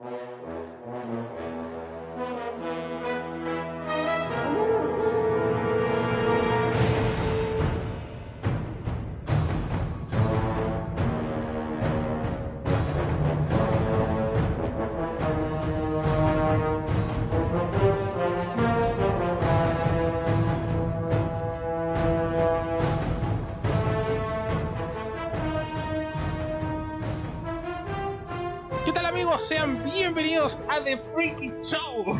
¿Qué bienvenidos a The Freaky Show.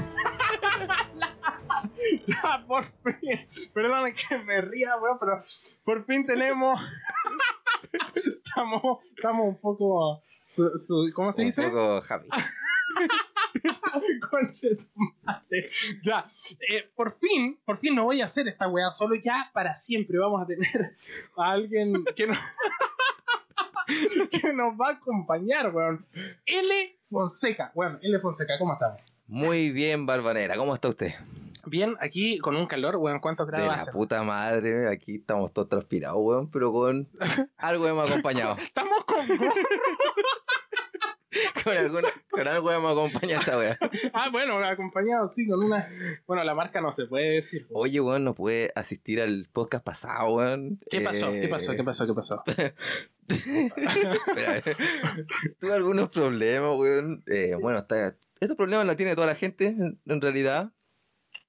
ya, por fin. Perdón que me ría, weón, pero por fin tenemos. estamos, estamos un poco. su- su- ¿Cómo se Un dice? poco happy. Conche tu madre. Ya, eh, por fin, por fin no voy a hacer esta weá solo ya para siempre. Vamos a tener a alguien que nos, que nos va a acompañar, weón. L. Fonseca. Bueno, L. Fonseca, ¿cómo estamos? Muy bien, Barbanera. ¿Cómo está usted? Bien, aquí con un calor, weón, ¿cuántos De grados la hace? puta madre. Aquí estamos todos transpirados, weón, pero con algo hemos acompañado. Estamos con gorro. con, alguna, con algo hemos acompañado esta wea. Ah, bueno, acompañado, sí, con una. Bueno, la marca no se puede decir. Oye, weón, no puede asistir al podcast pasado, weón. ¿Qué pasó? Eh, ¿Qué pasó? ¿Qué pasó? ¿Qué pasó? Eh. Tuve algunos problemas, weón. Eh, bueno, está, estos problemas los tiene toda la gente, en, realidad.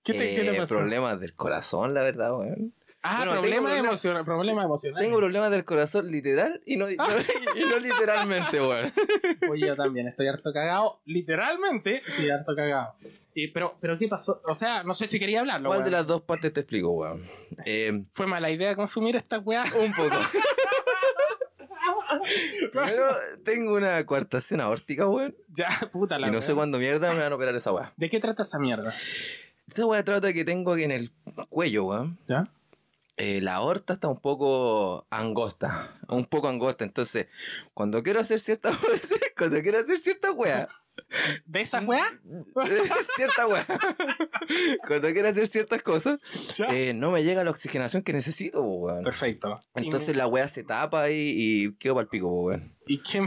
¿Qué te, qué te Eh, pasó? Problemas del corazón, la verdad, weón. Ah, Bueno, tengo problema problema- emocional. Problema emocional. Tengo problemas del corazón literal y no, y no, y no literalmente, weón. Oye, yo también estoy harto cagado. Literalmente, sí, harto cagado. Y, pero, pero, ¿qué pasó? O sea, no sé si quería hablarlo. ¿Cuál weón. de las dos partes te explico, weón? Eh, Fue mala idea consumir esta weá. un poco. Primero, tengo una coartación aórtica, weón. ya, puta la Y no weá. sé cuándo mierda me van a operar esa weá. ¿De qué trata esa mierda? Esta weá trata que tengo aquí en el cuello, weón. ¿Ya? Eh, la aorta está un poco angosta. Un poco angosta. Entonces, cuando quiero hacer ciertas cuando quiero hacer ciertas weas, ¿De esa weá? cierta weá. Cuando quiero hacer ciertas cosas, eh, no me llega la oxigenación que necesito, weón. Perfecto. Entonces la weá se tapa ahí y quedo para el pico, weón. ¿Y qué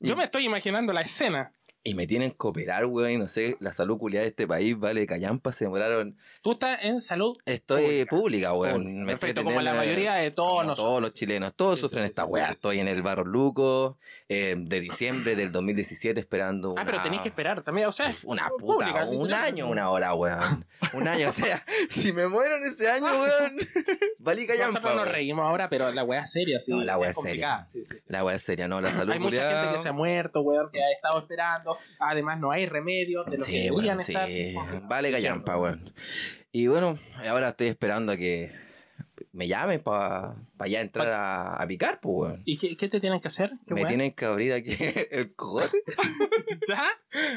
Yo me estoy imaginando la escena. Y me tienen que operar, weón, y no sé, la salud culiada de este país vale callampa, se demoraron. Tú estás en salud. Estoy Pública. pública, weón. Me Perfecto, como la mayoría de todos nosotros. Todos los chilenos, todos Sí, sufren sí, esta sí, weá. Estoy en el Barro Luco, eh, de diciembre del 2017 esperando Ah, pero tenéis que esperar también. O sea, Una puta, pública, un año, una hora, weón. Un año, o sea, si me muero en ese año, weón, valí callampa. Nosotros nos reímos ahora, pero la weá es seria, sí. No, la weá es seria. complicada, sí, sí, sí. La weá es seria, no, la salud Hay mucha gente que se ha muerto, weón, que ha estado esperando. Además, no hay remedio de lo que Sí, weón, sí. estar. sí, complicado. Vale callampa, weón. Y bueno, ahora estoy esperando a que me llamen para ya entrar a, a picar, pues, weón. ¿Y qué, qué te tienen que hacer? ¿Qué Me tienen que abrir aquí el cogote. ¿Ya?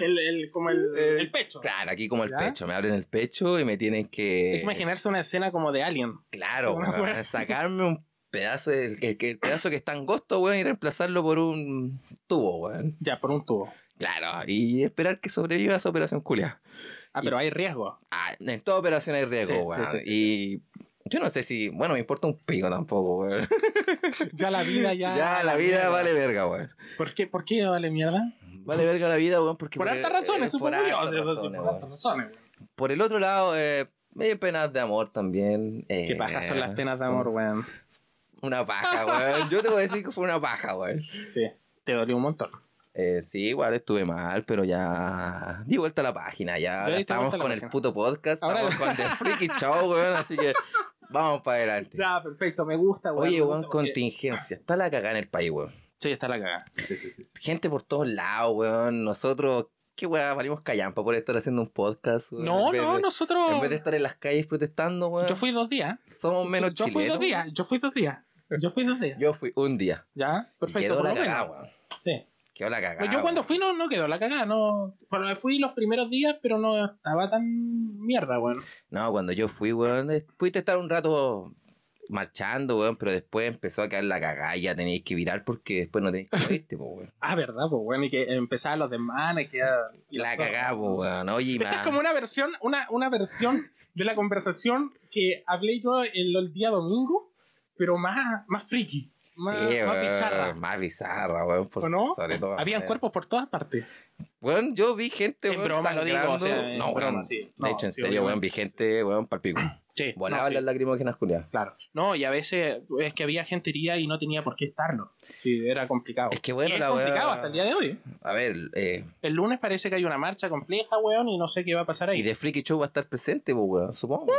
El, el, como el, el pecho. Claro, aquí como el ¿Ya? pecho. Me abren el pecho y me tienen que. Es que imaginarse una escena como de Alien. Claro, weón, sacarme un pedazo del el, que- el pedazo que está angosto, weón, y reemplazarlo por un tubo, weón. Ya, por un tubo. Claro, y esperar que sobreviva esa operación culia. Ah, pero hay riesgo. Ah, en toda operación hay riesgo, Sí, weón. sí, sí, sí. Y yo no sé si, bueno, me importa un pico tampoco, weón. Ya la vida, ya. Ya, la vida mierda. vale verga, weón. ¿Por qué, ¿Por qué vale mierda? Vale verga la vida, weón, porque... Por altas razones, eh, supongo por razones, Por altas razones, weón. Por el otro lado, eh, medio penas de amor también. eh, Qué pajas son las penas de amor, weón. Una paja, weón. Yo te voy a decir que fue una paja, weón. Sí. Te dolió un montón. Eh, sí, igual estuve mal, pero ya di vuelta a la página. Ya ahora estamos con el puto podcast, Ahora- estamos con The Freaky Show, weón. Así que vamos para adelante. Ya, perfecto. Me gusta, weón. Oye, weón, contingencia. Está la cagada en el país, weón. Sí, está la cagada. Sí, sí, sí. Gente por todos lados, weón. Nosotros, qué weón, valimos callampa por estar haciendo un podcast, weón. No, no, de- nosotros. En vez de estar en las calles protestando, weón. Yo fui dos días. Somos menos yo fui chilenos. dos días. Yo fui dos días. Yo fui dos días. Yo fui un día. Ya, perfecto. quedó por la cagada, weón. Sí. Quedó la cagada. Pues yo cuando weón. fui no, no quedó la cagada, no. Bueno, fui los primeros días, pero no estaba tan mierda, weón. No, cuando yo fui, weón, eh, pudiste estar un rato marchando, weón, pero después empezó a quedar la cagada y ya teníais que virar porque después no tenéis que irte, po, weón. Ah, verdad, pues bueno, y que empezaban los demás, y que y La cagada, po, weón. Oye, Esta es como una versión, una, una versión de la conversación que hablé yo el, el día domingo, pero más, más friki, más, Sí, más weón, bizarra. Más bizarra, weón. por- ¿O no? Sobre todo. Habían weón. cuerpos por todas partes. Weón, yo vi gente, En weón, broma lo digo, o sangrando. sea, no, broma, weón. sí. De No, hecho, en sí, serio, weón, vi gente, weón, palpico. Sí, Volaban no, sí, las lacrimógenas culiadas. claro. No, y a veces es que había gente herida y no tenía por qué estarlo. Sí, era complicado. Es que bueno, Y es la complicado hasta el día de hoy. A ver, eh, El lunes parece que hay una marcha compleja, weón, y no sé qué va a pasar ahí. y de Freaky Show va a estar presente, pues, weón, supongo.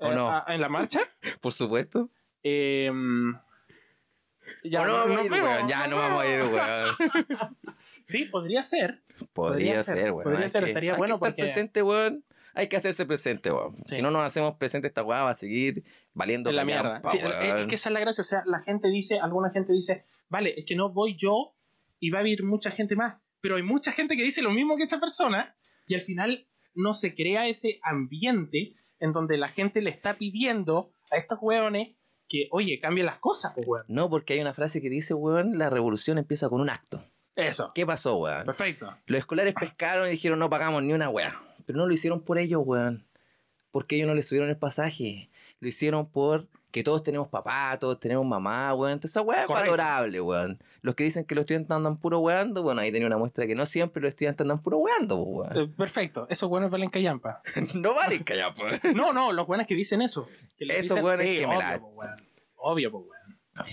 ¿O Eh, no? ¿En la marcha? Por supuesto. Eh, ya, ¿O no vamos a ir, weón? Ya no vamos a ir, weón. Sí, podría ser. Podría ser, weón. podría Hay ser, que- estaría hay bueno que estar porque- presente, weón. Hay que hacerse presente, weón. Sí. Si no nos hacemos presente, esta weá va a seguir valiendo En la mierda. Sí, es- que esa es la gracia. O sea, la gente dice, alguna gente dice, vale, es que no voy yo y va a haber mucha gente más. Pero hay mucha gente que dice lo mismo que esa persona y al final no se crea ese ambiente en donde la gente le está pidiendo a estos hueones que, oye, cambien las cosas, pues, weón. No, porque hay una frase que dice, weón, la revolución empieza con un acto. Eso. ¿Qué pasó, weón? Perfecto. Los escolares pescaron y dijeron no pagamos ni una weá. Pero no lo hicieron por ellos, weón. Porque ellos no les subieron el pasaje. Lo hicieron por que todos tenemos papá, todos tenemos mamá, weón. Entonces esa weá es valorable, weón. Los que dicen que los estudiantes andan puro weando, bueno, ahí tenía una muestra que no siempre los estudiantes andan puro weando, weón. Eh, perfecto. Esos hueones valen callampa. no vale callar, pues. No, no, los buenos que dicen eso. Que les Esos dicen- hueones sí, que me obvio, la- pues, weón. Obvio, pues, weón.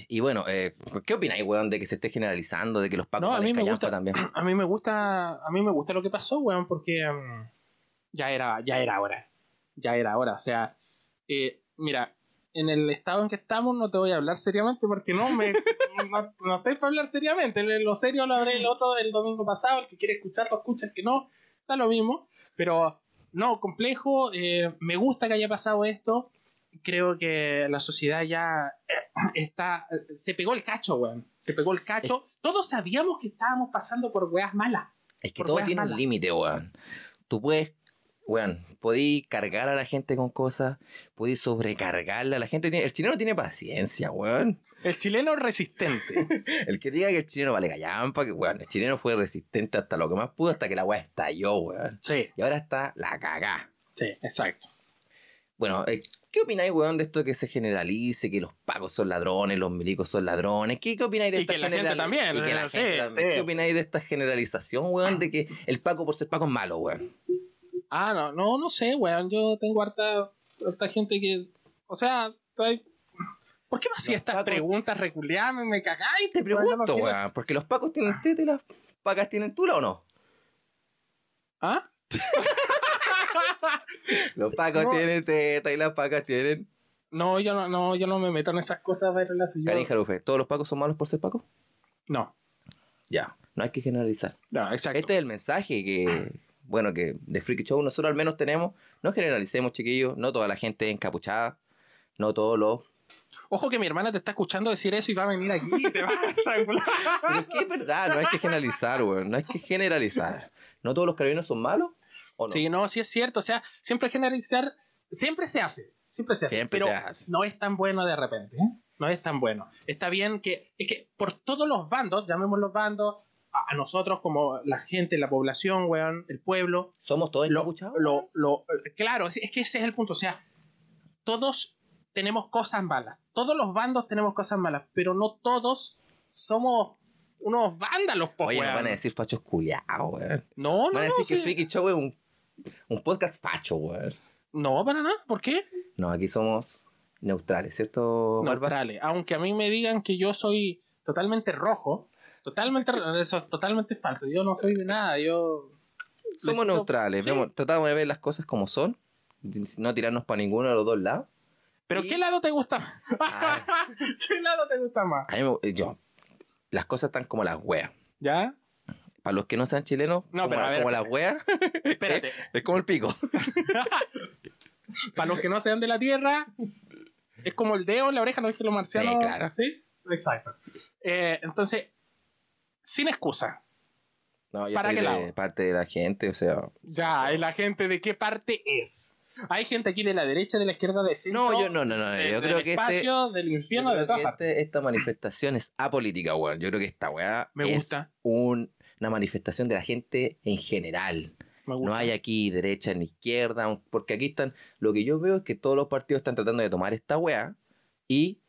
Y bueno, eh, ¿qué opináis, weón, de que se esté generalizando, de que los pacos No, a valen mí me callampa gusta. también? A mí me gusta, a mí me gusta lo que pasó, weón, porque mm, ya era, ya era hora. Ya era hora. O sea, eh, mira, en el estado en que estamos no te voy a hablar seriamente porque no me no, no estoy para hablar seriamente. Lo lo serio lo habré el otro del domingo pasado. El que quiere escucharlo, escucha, el que no, da lo mismo. Pero no, complejo. eh, me gusta que haya pasado esto. Creo que la sociedad ya eh, está. Se pegó el cacho, weón. Se pegó el cacho. Todos sabíamos que estábamos pasando por weas malas. Es que todo tiene un malas. límite, weón. Tú puedes, weón, podéis cargar a la gente con cosas, podéis sobrecargarla. La gente tiene, el chileno tiene paciencia, weón. El chileno resistente. El que diga que el chileno vale gallampa, que weón, el chileno fue resistente hasta lo que más pudo, hasta que la weá estalló, weón. sí, Y ahora está la cagá. sí, exacto. Bueno, eh, ¿qué opináis, weón, de esto que se generalice, que los pagos son ladrones, los milicos son ladrones? ¿Qué, qué opináis de Y esta que la gente general- también, Y que la gente sí, también. sí. ¿Qué opináis de esta generalización, weón, de que el paco por ser paco es malo, weón? Ah, no, no, no sé, weón. Yo tengo harta, harta gente que. O sea, ¿por qué me hacía estas pacos- preguntas reculeadas? Me, cagáis. Te pues, pregunto, weón, porque los pacos tienen teta y las pacas tienen tula o no? ¿Ah? Los pacos No. tienen teta y las pacas tienen. No, yo no, no, yo no me meto en esas cosas Jarufe, ¿todos los pacos son malos por ser pacos? No, Ya, no hay que generalizar. no, exacto. Este es el mensaje que, bueno, que de Freaky Show nosotros al menos tenemos. No generalicemos, chiquillos. No toda la gente es encapuchada. No todos los. Ojo que mi hermana te está escuchando decir eso y va a venir aquí y te va a estrangular. Pero es que es verdad, no hay que generalizar, weón. No hay que generalizar. ¿No todos los carabineros son malos? ¿O no? Sí, no, sí es cierto. O sea, siempre generalizar, siempre se hace. Siempre se hace. Siempre pero se hace. no es tan bueno de repente. ¿eh? No es tan bueno. Está bien que, es que por todos los bandos, llamémoslos bandos, a, nosotros como la gente, la población, weón, el pueblo, ¿Somos todos lo, lo, lo- claro, es es que ese es el punto. O sea, todos tenemos cosas malas. Todos los bandos tenemos cosas malas, pero no todos somos unos vándalos, po, Oye, nos weón. van a decir fachos culiados, weón. No, no, Van a no, decir que sí. Freaky Show es un, un podcast facho, weón. No, para nada. ¿Por qué? No, aquí somos neutrales, ¿cierto, Barba? Neutrales. Aunque a mí me digan que yo soy totalmente rojo, totalmente eso es totalmente falso. Yo no soy de nada, yo Somos Le- neutrales, sí. vemos- tratamos de ver las cosas como son, no tirarnos para ninguno de los dos lados. ¿Pero Y- qué lado te gusta más? ¿Qué lado te gusta más? A mí me- yo, las cosas están como las weas. ¿Ya? Para los que no sean chilenos, No, como, pero a ver, como las weas, Espérate. es como el pico. Para los que no sean de la Tierra, es como el dedo en la oreja, ¿no es que los marcianos? Sí, claro. Sí, exacto. Eh, entonces, sin excusa. No, yo ¿Para estoy qué de lado? parte de la gente, o sea... Ya, ¿y la gente de qué parte es? Hay gente aquí de la derecha, de la izquierda, de centro. No, yo no, no, no, de- yo del creo que este... espacio, del yo infierno, creo de todas que este- esta manifestación es apolítica, weón. Yo creo que esta weá Me es gusta. un- una manifestación de la gente en general. No hay aquí derecha ni izquierda, porque aquí están. Lo que yo veo es que todos los partidos están tratando de tomar esta weá y,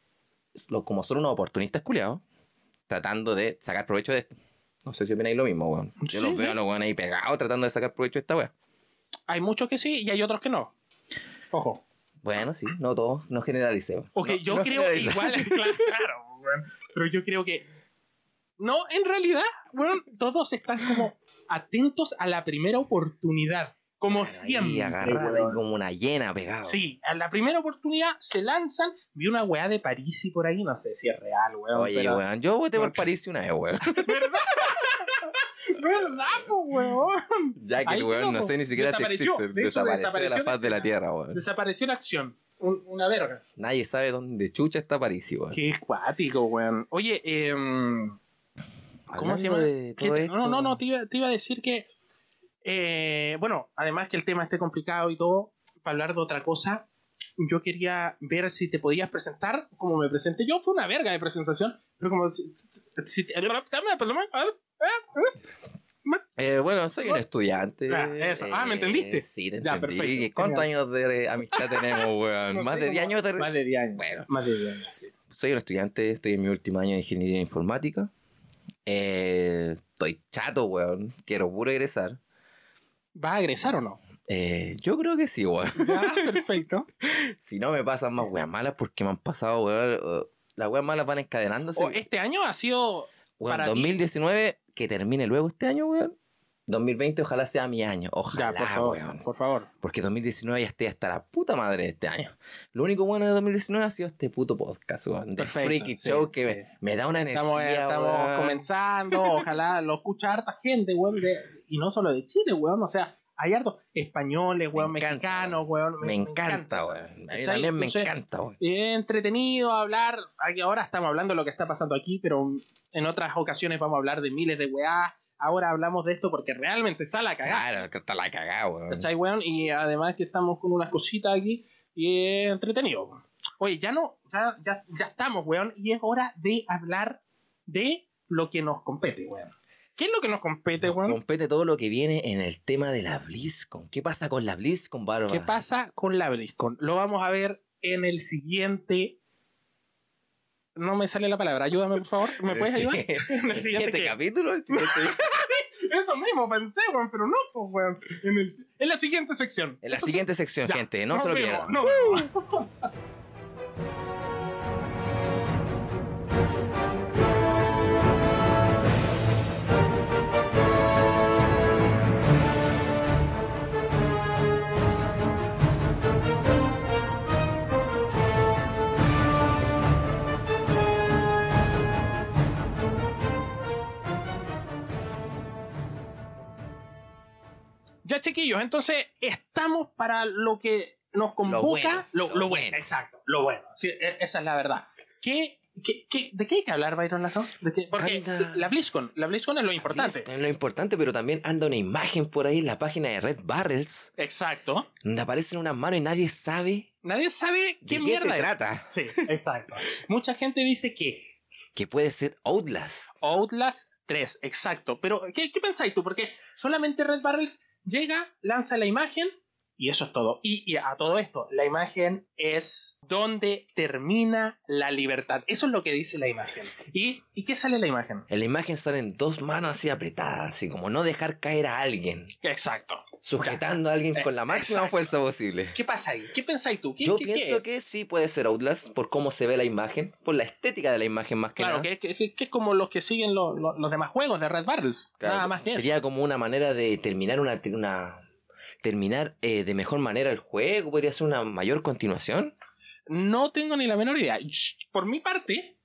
como son unos oportunistas culiados, tratando de sacar provecho de esto. No sé si opináis lo mismo, weón. Yo Sí, los veo a los weones ahí pegados tratando de sacar provecho de esta weá. Hay muchos que sí y hay otros que no. Ojo. Bueno, sí, no todos, no generalicemos. Ok, No- yo no creo generalicemos. igual, claro, claro, weón. pero yo creo que no, en realidad, weón, todos están como atentos a la primera oportunidad, como Ahí siempre. agarrado weón. ahí como una hiena pegado. Sí, a la primera oportunidad se lanzan. Vi una weá de París y por ahí, no sé si es real, weón. Oye, pero- weón, yo voté por París una vez, weón. ¿Verdad, po, weón? Ya que Ahí el weón no sé ni siquiera si Desapareció. existe. De hecho, Desapareció de desapareció la la faz de la tierra, weón. Desapareció en acción. Un- una verga. Nadie sabe dónde chucha está París, weón. Qué cuático, weón. Oye, eh, ¿cómo se llama? Hablando de ¿Qué todo esto, No, no, no, te iba, te iba a decir que. Eh, bueno, además que el tema esté complicado y todo, para hablar de otra cosa, yo quería ver si te podías presentar como me presenté yo. Fue una verga de presentación, pero como si. si- Eh, bueno, soy un estudiante. Ah, eso. Ah, ¿me entendiste? Eh, sí, te Ya, entendí. perfecto. ¿Cuántos Genial. años de amistad tenemos, weón? No Más de 10 como- años de... Más de 10 años. Bueno. Más de 10 años, sí. Soy un estudiante, estoy en mi último año de ingeniería informática. Eh, estoy chato, weón. Quiero puro egresar. ¿Vas a egresar o no? Eh, yo creo que sí, weón. Ya, perfecto. Si no me pasan más weas malas porque me han pasado, weón. Las weas malas van encadenándose. Este año ha sido. Weón, para ti. 2019, que termine luego este año, weón. 2020 ojalá sea mi año. Ojalá, Ya, por favor. weón. Por favor. Porque 2019 ya esté hasta la puta madre de este año. Lo único bueno de 2019 ha sido este puto podcast, weón. De Freaky sí, Show que sí. me, me da una energía, Estamos, estamos comenzando, ojalá lo escucha harta gente, weón, de- y no solo de Chile, weón, o sea, hay hartos españoles, weón, Me encanta, mexicanos, weón. Me encanta, eso. weón. A mí también me Entonces, encanta, weón. Entretenido hablar, ahora estamos hablando de lo que está pasando aquí, pero en otras ocasiones vamos a hablar de miles de weá, ahora hablamos de esto porque realmente está la cagada, Claro, que está la cagada, weón. ¿cachai, weón? Y además que estamos con unas cositas aquí y es entretenido, weón. Oye, ya no, ya, ya, ya estamos, weón, y es hora de hablar de lo que nos compete, weón. ¿Qué es lo que nos compete, weón? compete todo lo que viene en el tema de la BlizzCon. ¿Qué pasa con la BlizzCon, Bárbara? ¿Qué pasa con la BlizzCon? Lo vamos a ver en el siguiente. No me sale la palabra, ayúdame por favor. ¿Me Pero puedes sí, ayudar? ¿El En el siguiente capítulo? ¿El siguiente- Eso mismo pensé, weón, pero no, pues, weón. En, el- en la siguiente sección. En la Eso siguiente sección, Ya, gente. No se lo pierdan. Ya, chiquillos, entonces estamos para lo que nos convoca. bueno, lo, bueno, bueno. exacto, lo bueno. Sí, e- esa es la verdad. ¿Qué, qué, qué- de qué hay que hablar, Byron Lazo? ¿De qué? Porque Anda. la BlizzCon, la BlizzCon es lo importante. Es lo importante, pero también anda una imagen por ahí en la página de Red Barrels, Exacto. donde aparecen unas manos y nadie sabe Nadie sabe de qué qué mierda se es. trata. Sí, exacto. Mucha gente dice que Que puede ser Outlast. Outlast 3, exacto. Pero, ¿qué, qué pensáis tú? Porque solamente Red Barrels llega, lanza la imagen y eso es todo. Y, y a todo esto, la imagen es donde termina la libertad. Eso es lo que dice la imagen. ¿Y, ¿y qué sale en la imagen? En la imagen salen dos manos así apretadas, así como no dejar caer a alguien, Exacto. sujetando a alguien Eh, con la máxima exacto. fuerza posible. ¿Qué pasa ahí? ¿Qué pensáis tú? ¿Qué, Yo qué- qué pienso es? que sí puede ser Outlast por cómo se ve la imagen, por la estética de la imagen más que Claro, nada. que, que- que- que es como los que siguen lo- lo- los demás juegos de Red Barrels. Claro, Nada más eso. sería como una manera de terminar una, una terminar eh, de mejor manera el juego, podría ser una mayor continuación. No tengo ni la menor idea. Por mi parte,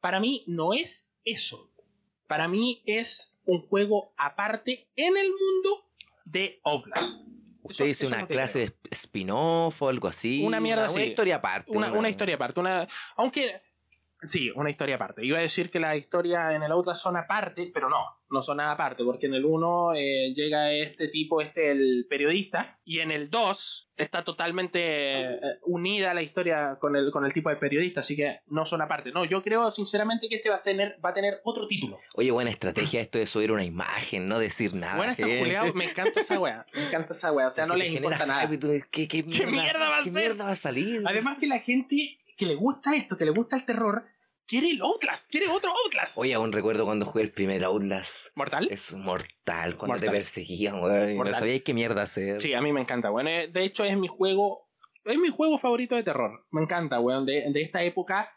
para mí no es eso. Para mí es un juego aparte en el mundo de Outlast. Usted dice una clase creo. de spin-off o algo así. Una mierda Una así. historia aparte. Una, una historia aparte. Una, aunque, sí, una historia aparte. Iba a decir que las historias en el Outlast son aparte, pero no, no son nada aparte, porque en el 1 eh, llega este tipo, este el periodista, y en el 2 está totalmente eh, unida la historia con el, con el tipo de periodista, así que no son aparte. No, yo creo sinceramente que este va a tener, va a tener otro título. Oye, buena estrategia esto de subir una imagen, no decir nada. bueno, estos gente. culiados, me encanta esa wea, me encanta esa wea, o sea, no les importa nada. tú ¿Qué, qué mierda, mierda va a qué ser? mierda va a salir? Además que la gente que le gusta esto, que le gusta el terror, quiere el Outlast, quiere otro Outlast. Oye, aún recuerdo cuando jugué el primer Outlast. ¿Mortal? Es mortal, cuando Mortal. te perseguían, weón. Y no sabías qué mierda hacer. Sí, a mí me encanta, weón. Eh, De hecho, es mi juego. Es mi juego favorito de terror. Me encanta, weón. De, de esta época.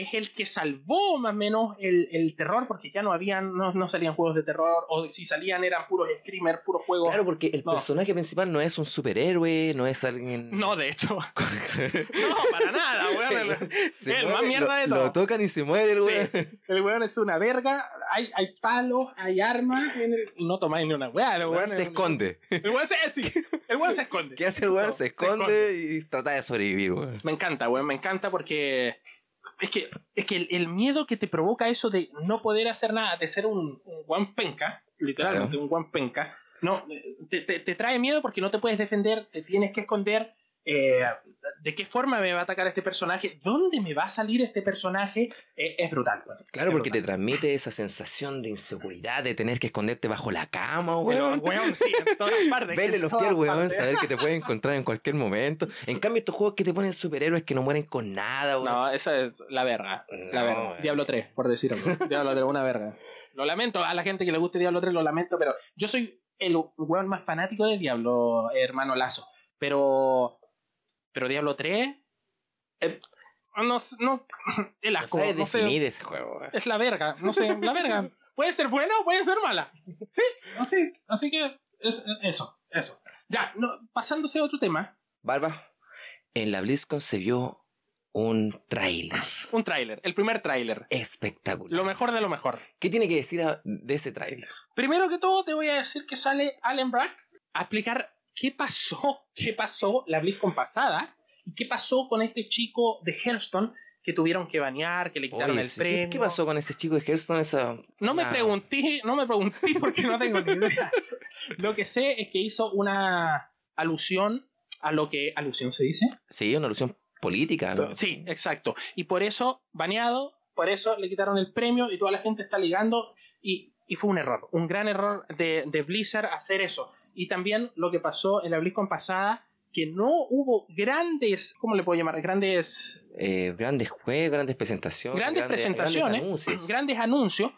Es el que salvó más o menos el, el terror, porque ya no habían, no, no salían juegos de terror, o si salían eran puros screamers, puros juegos. Claro, porque el No. personaje principal no es un superhéroe, no es alguien. No, de hecho. No, para nada, weón. El, Se el más mierda lo, de Lo todo. tocan y se muere el weón. Sí, el weón es una verga. Hay, hay palos, hay armas. en el- y no tomáis ni una weá. El weón weón se es- esconde. El weón se, sí, el weón se esconde. ¿Qué hace el weón? No, Se esconde y trata de sobrevivir, weón. Me encanta, weón, me encanta porque es que, es que el, el miedo que te provoca eso de no poder hacer nada, de ser un, un guan penca, literalmente un guan penca, no, te, te- te trae miedo porque no te puedes defender, te tienes que esconder. Eh, ¿De qué forma me va a atacar este personaje? ¿Dónde me va a salir este personaje? Eh, es brutal, weón. Claro, Es porque te transmite esa sensación de inseguridad, de tener que esconderte bajo la cama, weón. weón, sí, en todas partes. Verle los pies weón, partes. saber que te pueden encontrar en cualquier momento. En cambio, estos juegos que te ponen superhéroes que no mueren con nada, weón. No, esa es la verga. La verga. weón. Diablo 3, por decir algo. Diablo 3, una verga. Lo lamento, a la gente que le guste Diablo 3 lo lamento, pero yo soy el weón más fanático de Diablo, hermano Lazo. Pero. Pero Diablo 3. eh, no, sé, no. El No asco. No sé, definir ese juego, es la verga. No sé, la verga. Puede ser buena o puede ser mala. Sí, así. Así que. es- eso, eso. Ya, no, pasándose a otro tema. Barba, en la BlizzCon se vio un tráiler Un tráiler, el primer tráiler. espectacular. Lo mejor de lo mejor. ¿Qué tiene que decir de ese tráiler? Primero que todo, te voy a decir que sale Alan Brack a explicar qué pasó, qué pasó la BlizzCon pasada y qué pasó con este chico de Hearthstone que tuvieron que banear, que le quitaron Oye, el premio. ¿qué, qué pasó con ese chico de Hearthstone? Esa... No me Ah, pregunté, no me pregunté porque no tengo ni idea. Lo que sé es que hizo una alusión a lo que alusión se dice. Sí, una alusión política. ¿no? Sí, exacto. Y por eso, baneado, por eso le quitaron el premio y toda la gente está ligando. Y, y fue un error, un gran error de, de Blizzard hacer eso. Y también lo que pasó en la BlizzCon pasada, que no hubo grandes, ¿cómo le puedo llamar? Grandes, Eh, grandes juegos, grandes presentaciones. grandes presentaciones, Grandes anuncios. grandes anuncios.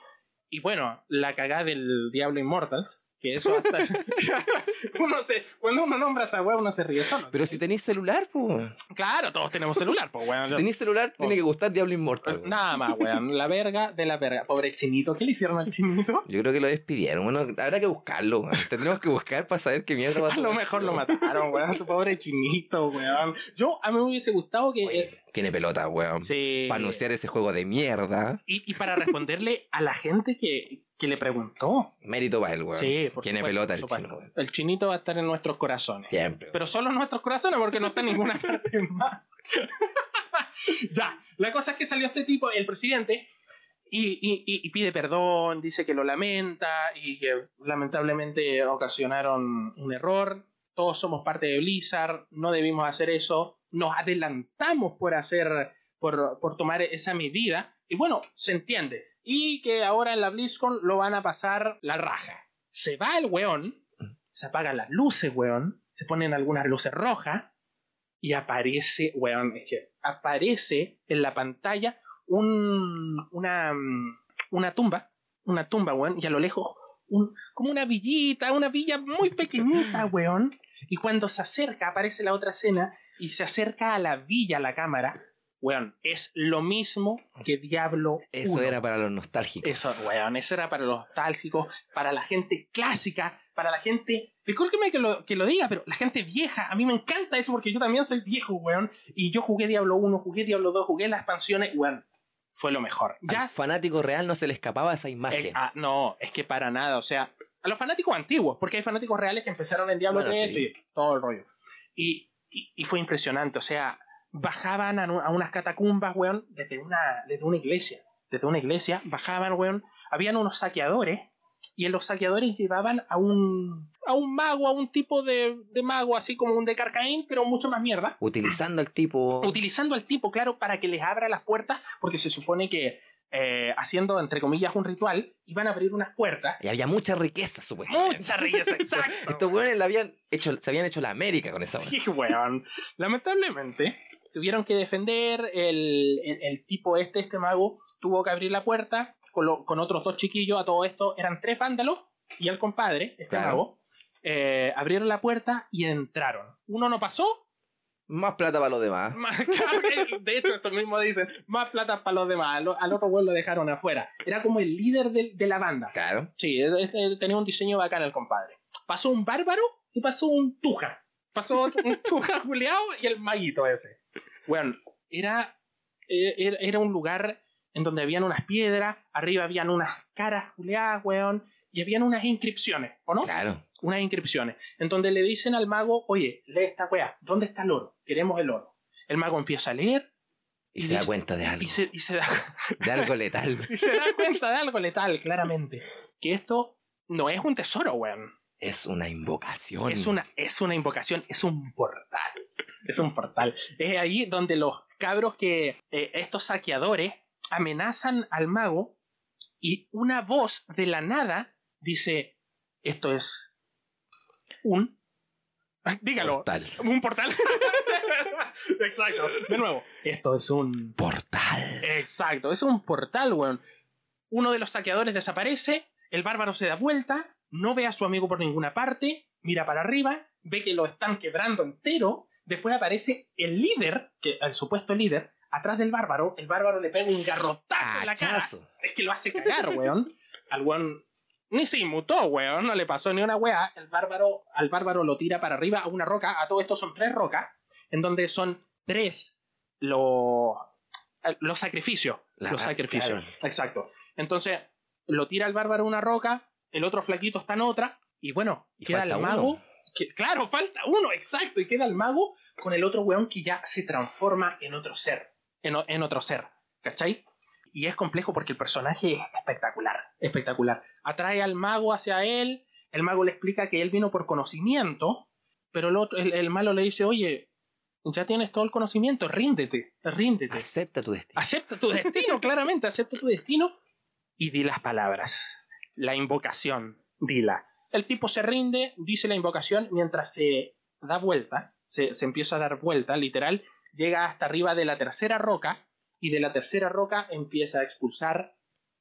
Y bueno, la cagada del Diablo Immortals. Que eso hasta. uno se, cuando uno nombra a esa wea, uno se ríe solo. Pero si tenéis celular, pues. Claro, todos tenemos celular, pues weón. Si tenéis celular, tiene que gustar Diablo Inmortal. weón. Nada más, weón. La verga de la verga. Pobre chinito. ¿Qué le hicieron al chinito? Yo creo que lo despidieron. Bueno, habrá que buscarlo. weón. Tendremos que buscar para saber qué mierda A pasó. lo mejor lo mataron, weón. Su pobre chinito, weón. Yo, a mí me hubiese gustado que. Oye, eh, Tiene pelota, weón. sí. Para anunciar ese juego de mierda. Y, y para responderle a la gente que, que le preguntó. Mérito para él, weón. Sí, por Tiene supuesto, pelota el supuesto. chino. El chinito va a estar en nuestros corazones. Siempre. Pero solo en nuestros corazones porque no está en ninguna parte más. ya, la cosa es que salió este tipo, el presidente, y, y- y- y pide perdón, dice que lo lamenta y que lamentablemente ocasionaron un error. Todos somos parte de Blizzard, no debimos hacer eso. Nos adelantamos por hacer, por, por tomar esa medida. Y bueno, se entiende. Y que ahora en la BlizzCon lo van a pasar la raja. Se va el weón, se apagan las luces, weón, se ponen algunas luces rojas y aparece, weón, es que aparece en la pantalla un, una, una tumba, una tumba, weón, y a lo lejos un, como una villita, una villa muy pequeñita, weón, y cuando se acerca, aparece la otra escena y se acerca a la villa, la cámara, weón, es lo mismo que Diablo Eso 1. era para los nostálgicos. Eso, weón, eso era para los nostálgicos, para la gente clásica, para la gente. Discúlpeme que lo, que lo diga, pero la gente vieja, a mí me encanta eso porque yo también soy viejo, weón. Y yo jugué Diablo 1, jugué Diablo 2, jugué las expansiones, weón. Fue lo mejor. Al Ya. fanático real no se le escapaba esa imagen. eh, ah, no, es que para nada, o sea, a los fanáticos antiguos, porque hay fanáticos reales que empezaron en Diablo Bueno, 3 sí. y todo el rollo. Y, y, y fue impresionante, o sea, bajaban a, unas catacumbas, weón, desde una, desde una iglesia. Desde una iglesia, bajaban, weón, habían unos saqueadores y en los saqueadores llevaban a un, a un mago, a un tipo de, de mago, así como un de Carcaín, pero mucho más mierda Utilizando al tipo. utilizando al tipo, claro, para que les abra las puertas, porque se supone que eh, haciendo, entre comillas, un ritual, iban a abrir unas puertas. Y había mucha riqueza, supuestamente. Mucha riqueza, exacto. Estos weones la habían hecho, se habían hecho la América con esa. Sí, weón. Lamentablemente, tuvieron que defender, el, el- el tipo este, este mago, tuvo que abrir la puerta con, lo- con otros dos chiquillos, a todo esto eran tres vándalos y el compadre, este Claro. mago, eh, abrieron la puerta y entraron. Uno no pasó, Más plata para los demás. más, de hecho eso mismo dicen, más plata para los demás, al, al otro güey lo dejaron afuera. Era como el líder de, de la banda. Claro. Sí, es- es- tenía un diseño bacán el compadre. Pasó un bárbaro y pasó un tuja. Pasó un tuja juliado y el maguito ese. Bueno, era, era, era un lugar en donde habían unas piedras, arriba habían unas caras juliadas, weón, y habían unas inscripciones, ¿o no? Claro. Unas inscripciones, en donde le dicen al mago, oye, lee esta weá, ¿dónde está el oro? Queremos el oro. El mago empieza a leer Y, Y se da dice- cuenta de algo. y se, y se da De algo letal. y se da cuenta de algo letal, claramente. Que esto no es un tesoro, weón. Es una invocación. Es una, es una invocación, es un portal. Es un portal. Es ahí donde los cabros que. eh, estos saqueadores amenazan al mago y una voz de la nada dice: Esto es. Un. Dígalo. Portal. Un portal. Exacto. De nuevo. Esto es un. Portal. Exacto, es un portal, weón. Uno de los saqueadores desaparece, el bárbaro se da vuelta, no ve a su amigo por ninguna parte, mira para arriba, ve que lo están quebrando entero, después aparece el líder, que el supuesto líder, atrás del bárbaro, el bárbaro le pega un garrotazo en la cara. Es que lo hace cagar, weón. Al weón ni se inmutó, weón, no le pasó ni una weá. El bárbaro, al bárbaro lo tira para arriba a una roca, a todo esto son tres rocas, en donde son tres los los sacrificios. Los sacrificios. claro. Exacto. Entonces, lo tira el bárbaro a una roca, el otro flaquito está en otra, y bueno, Y queda el mago. uno. Que- claro, falta uno, exacto, y queda el mago con el otro weón que ya se transforma en otro ser. En, otro ser. ¿Cachai? Y es complejo porque el personaje es espectacular. Espectacular. Atrae al mago hacia él. El mago le explica que él vino por conocimiento. Pero el, otro, el, el malo le dice: Oye, ya tienes todo el conocimiento, ríndete, ríndete. Acepta tu destino. Acepta tu destino, claramente, acepta tu destino. Y di las palabras. La invocación, dila. El tipo se rinde, dice la invocación mientras se da vuelta, se, se empieza a dar vuelta, literal, llega hasta arriba de la tercera roca y de la tercera roca empieza a expulsar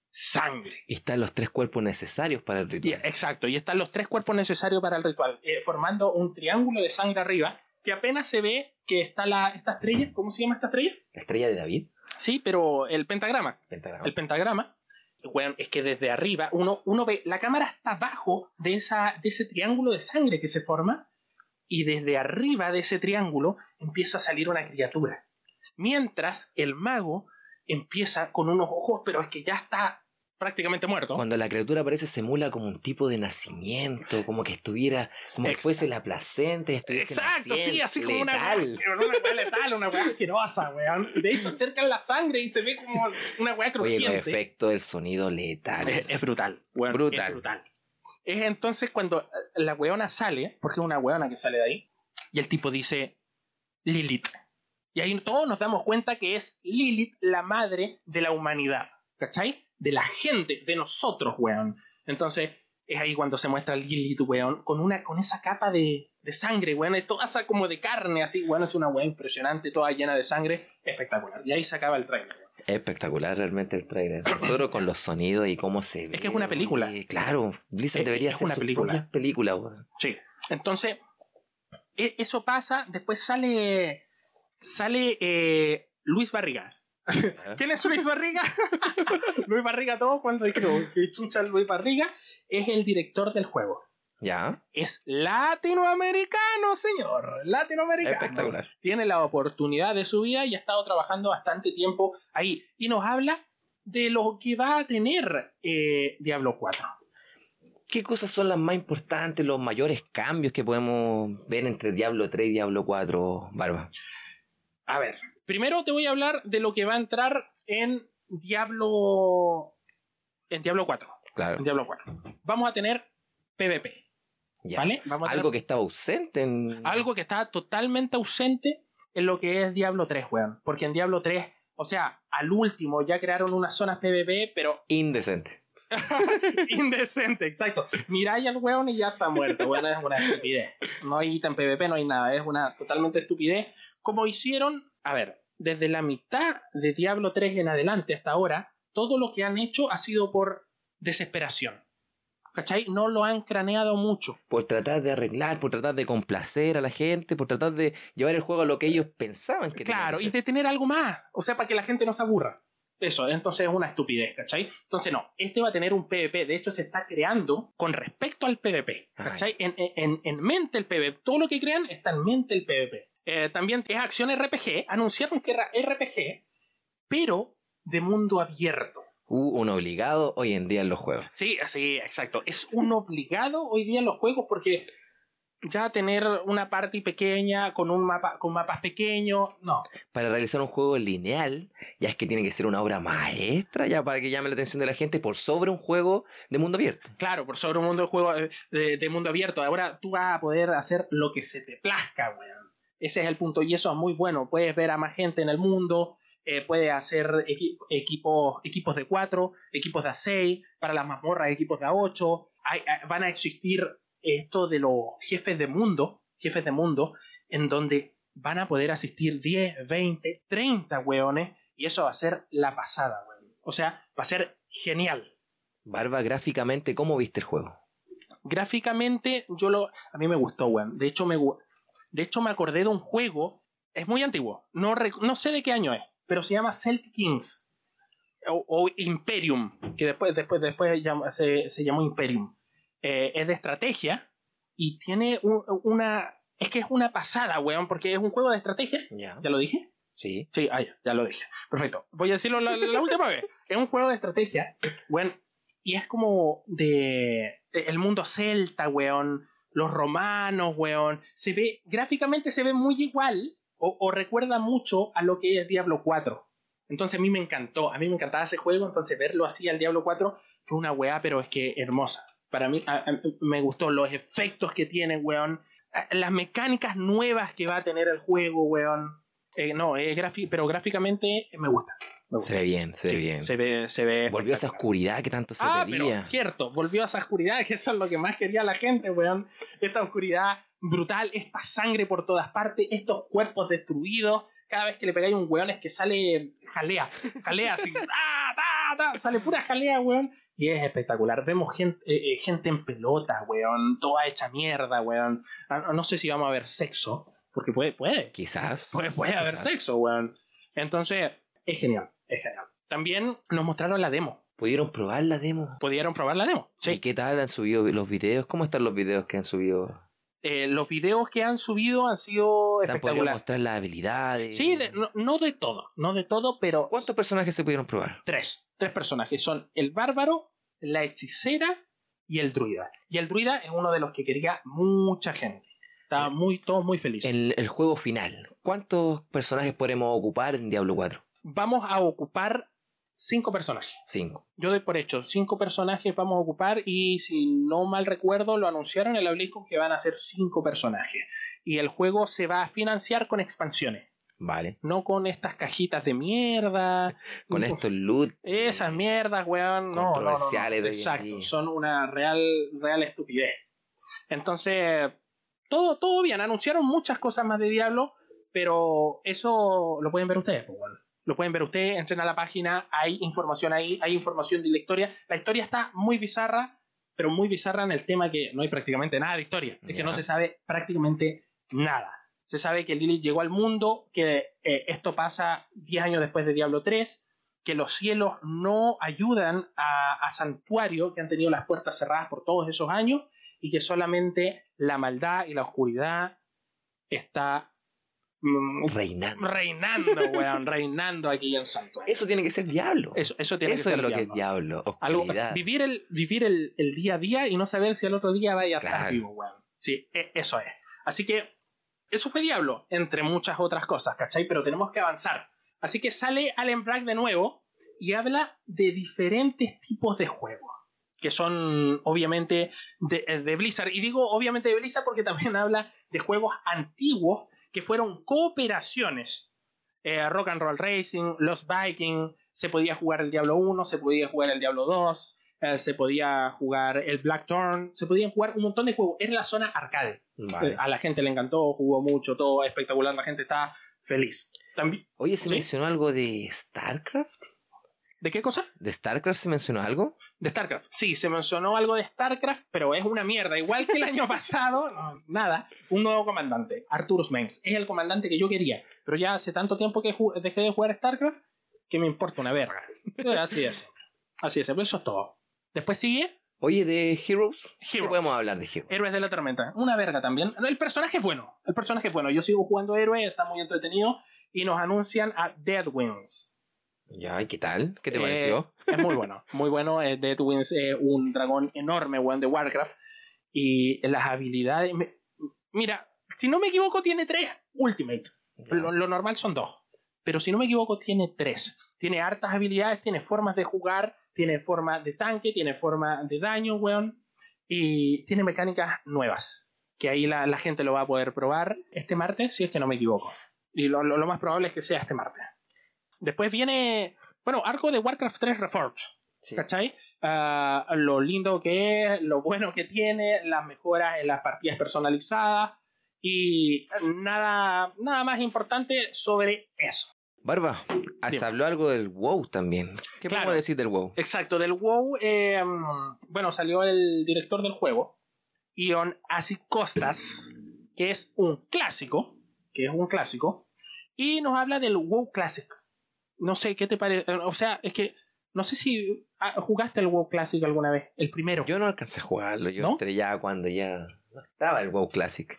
sangre. Y están los tres cuerpos necesarios para el Y- ritual. exacto, y están los tres cuerpos necesarios para el ritual, eh, formando un triángulo de sangre arriba, que apenas se ve que está la, esta estrella, ¿cómo se llama esta estrella? La estrella de David. Sí, pero el pentagrama. Pentagrama. el pentagrama, weón, es que desde arriba uno, uno ve, la cámara está abajo de, esa, de ese triángulo de sangre que se forma y desde arriba de ese triángulo empieza a salir una criatura. Mientras el mago empieza con unos ojos, pero es que ya está prácticamente muerto. Cuando la criatura aparece, se emula como un tipo de nacimiento, como que estuviera, como que fuese la placenta estuviese Exacto, sí, así como una weá, una letal, una weá asquerosa, weón. De hecho, acercan la sangre y se ve como una weá Oye, crujiente. los efectos del sonido letal. Es, es brutal, weón, Brutal. Es brutal. Es entonces cuando eh, la weona sale, porque es una weona que sale de ahí, y el tipo dice Lilith. Y ahí todos nos damos cuenta que es Lilith la madre de la humanidad. ¿Cachai? De la gente, de nosotros, weón. Entonces, es ahí cuando se muestra Lilith, weón, con, una, con esa capa de, de sangre, weón, y toda esa como de carne, así, weón, es una weá impresionante, toda llena de sangre, espectacular. Y ahí se acaba el trailer. weón. Espectacular realmente el trailer. Solo con los sonidos y cómo se ve. Es que es una película. Claro, Blizzard Es- debería es hacer una su película. película, weón. Sí. Entonces, e- eso pasa, después sale. Sale eh, Luis Barriga. ¿Quién es Luis Barriga? Luis Barriga, todo cuando dijeron que chucha Luis Barriga es el director del juego. Ya, Es latinoamericano, señor. Latinoamericano. espectacular. Tiene la oportunidad de su vida y ha estado trabajando bastante tiempo ahí. Y nos habla de lo que va a tener eh, Diablo 4. ¿Qué cosas son las más importantes, los mayores cambios que podemos ver entre Diablo 3 y Diablo 4, Barba? A ver, primero te voy a hablar de lo que va a entrar en Diablo. En Diablo 4. Claro. En Diablo 4. Vamos a tener PvP. Ya. ¿Vale? Vamos a Algo tener que estaba ausente en. algo que está totalmente ausente en lo que es Diablo 3, weón. Porque en Diablo 3, o sea, al último ya crearon unas zonas PvP, pero Indecente. indecente, exacto. Miráis al weón y ya está muerto, weón. Es una estupidez. No hay ítem PvP, no hay nada. Es una totalmente estupidez. Como hicieron a ver, desde la mitad de Diablo 3 en adelante hasta ahora, todo lo que han hecho ha sido por desesperación. ¿Cachai? No lo han craneado mucho. Por tratar de arreglar, por tratar de complacer a la gente, por tratar de llevar el juego a lo que ellos pensaban que Claro, y tenía que de tener algo más. O sea, para que la gente no se aburra. Eso, entonces es una estupidez, ¿cachai? Entonces no, este va a tener un PvP. De hecho, se está creando con respecto al PvP. ¿Cachai? En, en, en mente el PvP. Todo lo que crean está en mente el PvP. Eh, también es acción RPG. Anunciaron que era RPG, pero de mundo abierto. uh, un obligado hoy en día en los juegos. Sí, sí, exacto. Es un obligado hoy día en los juegos porque ya tener una party pequeña con un mapa con mapas pequeños, no. Para realizar un juego lineal, ya es que tiene que ser una obra maestra, ya para que llame la atención de la gente por sobre un juego de mundo abierto. Claro, por sobre un mundo de juego eh, de, de mundo abierto. Ahora tú vas a poder hacer lo que se te plazca, weón. Ese es el punto y eso es muy bueno. Puedes ver a más gente en el mundo, eh, puedes hacer equi- equipos, equipos de 4, equipos de 6, para las mazmorras equipos de 8. Hay, hay- van a existir esto de los jefes de mundo, jefes de mundo, en donde van a poder asistir 10, 20, 30 weones y eso va a ser la pasada, weón. O sea, va a ser genial. Barba, gráficamente, ¿cómo viste el juego? Gráficamente, yo lo. A mí me gustó, weón. De hecho, me, de hecho, me acordé de un juego. Es muy antiguo. No, no sé de qué año es. Pero se llama Celtic Kings. O, o Imperium. Que después, después, después se, se llamó Imperium. Eh, es de estrategia. Y tiene un- una. Es que es una pasada, weón. Porque es un juego de estrategia. Ya. ¿Ya lo dije? Sí. Sí, ah, ya, ya lo dije. Perfecto. Voy a decirlo la, la última vez. Es un juego de estrategia, weón. Y es como de, de el mundo celta, weón. Los romanos, weón. Se ve, gráficamente se ve muy igual o, recuerda mucho a lo que es Diablo 4. Entonces a mí me encantó, a mí me encantaba ese juego, entonces verlo así al Diablo 4 fue una weá, pero es que hermosa. Para mí me gustó los efectos que tiene, weón. Las mecánicas nuevas que va a tener el juego, weón. Eh, no, grafi- pero gráficamente me gusta. Se ve bien, se ve Sí, bien. Se ve, se ve Volvió a esa oscuridad que tanto se Ah, pedía. pero cierto, volvió a esa oscuridad, que eso es lo que más quería la gente, weón. Esta oscuridad brutal, esta sangre por todas partes, estos cuerpos destruidos. Cada vez que le pegáis un weón es que sale jalea, jalea así, ¡ah, ta, ta! sale pura jalea, weón. Y es espectacular. Vemos gente, eh, eh, gente en pelota, weón, toda hecha mierda, weón. Ah, No, no sé si vamos a ver sexo, porque puede, puede, Quizás. puede, puede haber sexo, weón. Entonces, es genial, es genial. También nos mostraron la demo. ¿Pudieron probar la demo? ¿Pudieron probar la demo? ¿Y qué tal han subido los videos? ¿Cómo están los videos que han subido? Eh, los videos que han subido han sido ¿Se han podido espectaculares. mostrar las habilidades? Sí, de- no, no de todo, no de todo, pero ¿Cuántos personajes se pudieron probar? tres, tres personajes son el bárbaro, la hechicera y el druida. Y el druida es uno de los que quería mucha gente. Estaba muy, todos muy felices. En el juego final, ¿cuántos personajes podremos ocupar en Diablo 4? Vamos a ocupar cinco personajes. Cinco. Yo doy por hecho, cinco personajes vamos a ocupar y si no mal recuerdo lo anunciaron en la BlizzCon que van a ser cinco personajes. Y el juego se va a financiar con expansiones. Vale. No con estas cajitas de mierda. Con estos loot. Esas mierdas, weón. No, no, no, no. Controversiales de Exacto. Son una real, real estupidez. Entonces, todo, todo bien. Anunciaron muchas cosas más de Diablo, pero eso lo pueden ver ustedes, pues. Lo pueden ver ustedes, entren a la página, hay información ahí, hay información de la historia. La historia está muy bizarra, pero muy bizarra en el tema que no hay prácticamente nada de historia. Es que no se sabe prácticamente nada. Se sabe que Lilith llegó al mundo, que eh, esto pasa 10 años después de Diablo 3, que los cielos no ayudan a, a Santuario, que han tenido las puertas cerradas por todos esos años, y que solamente la maldad y la oscuridad está Reinando. reinando, weón, reinando aquí en Santuario. Eso tiene que ser Diablo. Eso, eso tiene Eso que ser es lo que es Diablo. Algo- vivir el, vivir el, el día a día y no saber si al otro día vaya a estar Claro. vivo, weón. Sí, e- eso es. Así que eso fue Diablo, entre muchas otras cosas, ¿cachai? Pero tenemos que avanzar. Así que sale Allen Brack de nuevo y habla de diferentes tipos de juegos. Que son obviamente de, de Blizzard. Y digo obviamente de Blizzard porque también habla de juegos antiguos que fueron cooperaciones. Eh, Rock and Roll Racing, Los Vikings, se podía jugar el Diablo 1, se podía jugar el Diablo 2, eh, se podía jugar el Blackthorn, se podían jugar un montón de juegos. Era la zona arcade. Vale. A la gente le encantó, jugó mucho, todo espectacular, la gente está feliz. También, Oye, ¿se ¿Sí? mencionó algo de StarCraft? ¿De qué cosa? ¿De StarCraft se mencionó algo? De StarCraft. Sí, se mencionó algo de StarCraft, pero es una mierda. Igual que el año pasado, no, nada. Un nuevo comandante, Arturus Mengs. Es el comandante que yo quería. Pero ya hace tanto tiempo que dejé de jugar StarCraft que me importa una verga. Eh, Así es. Así es, eso es todo. Después sigue Oye, de Heroes. ¿Qué Heroes. podemos hablar de Heroes? Héroes de la Tormenta. Una verga también. El personaje es bueno. El personaje es bueno. Yo sigo jugando Héroe, está muy entretenido. Y nos anuncian a Deadwings. Ya, ¿y qué tal? ¿Qué te Eh, pareció? Es muy bueno, muy bueno. Eh, Deadwings es un dragón enorme, weón, de Warcraft. Y las habilidades. me- Mira, si no me equivoco, tiene tres Ultimate. Lo, lo normal son dos. Pero si no me equivoco, tiene tres. Tiene hartas habilidades, tiene formas de jugar, tiene forma de tanque, tiene forma de daño, weón. Y tiene mecánicas nuevas. Que ahí la, la gente lo va a poder probar este martes, si es que no me equivoco. Y lo, lo- lo más probable es que sea este martes. Después viene. Bueno, arco de Warcraft 3 Reforged. Sí. ¿Cachai? Ah, lo lindo que es, lo bueno que tiene, las mejoras en las partidas personalizadas y nada, nada más importante sobre eso. Barba, ah, se habló algo del WoW también. ¿Qué Claro. podemos decir del WoW? Exacto, del WoW, eh, bueno, salió el director del juego, Ion Asicostas, que es un clásico, que es un clásico, y nos habla del WoW Classic. No sé qué te parece, o sea, es que no sé si ah, jugaste el WoW Classic alguna vez, el primero. Yo no alcancé a jugarlo, yo ¿No? entré ya cuando ya no estaba el WoW Classic.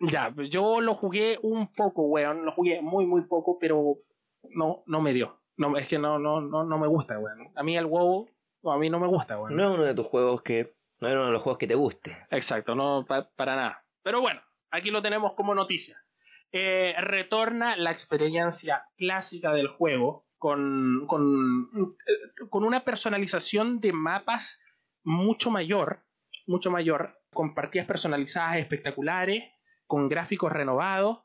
Ya, yo lo jugué un poco, weón. Lo jugué muy, muy poco, pero no, no me dio. No, es que no, no, no, no me gusta, weón. A mí el WoW, a mí no me gusta, weón. No es uno de tus juegos que. No es uno de los juegos que te guste. Exacto, no pa- para nada. Pero bueno, aquí lo tenemos como noticia. Eh, retorna la experiencia clásica del juego con, con, eh, con una personalización de mapas mucho mayor, mucho mayor, con partidas personalizadas espectaculares, con gráficos renovados.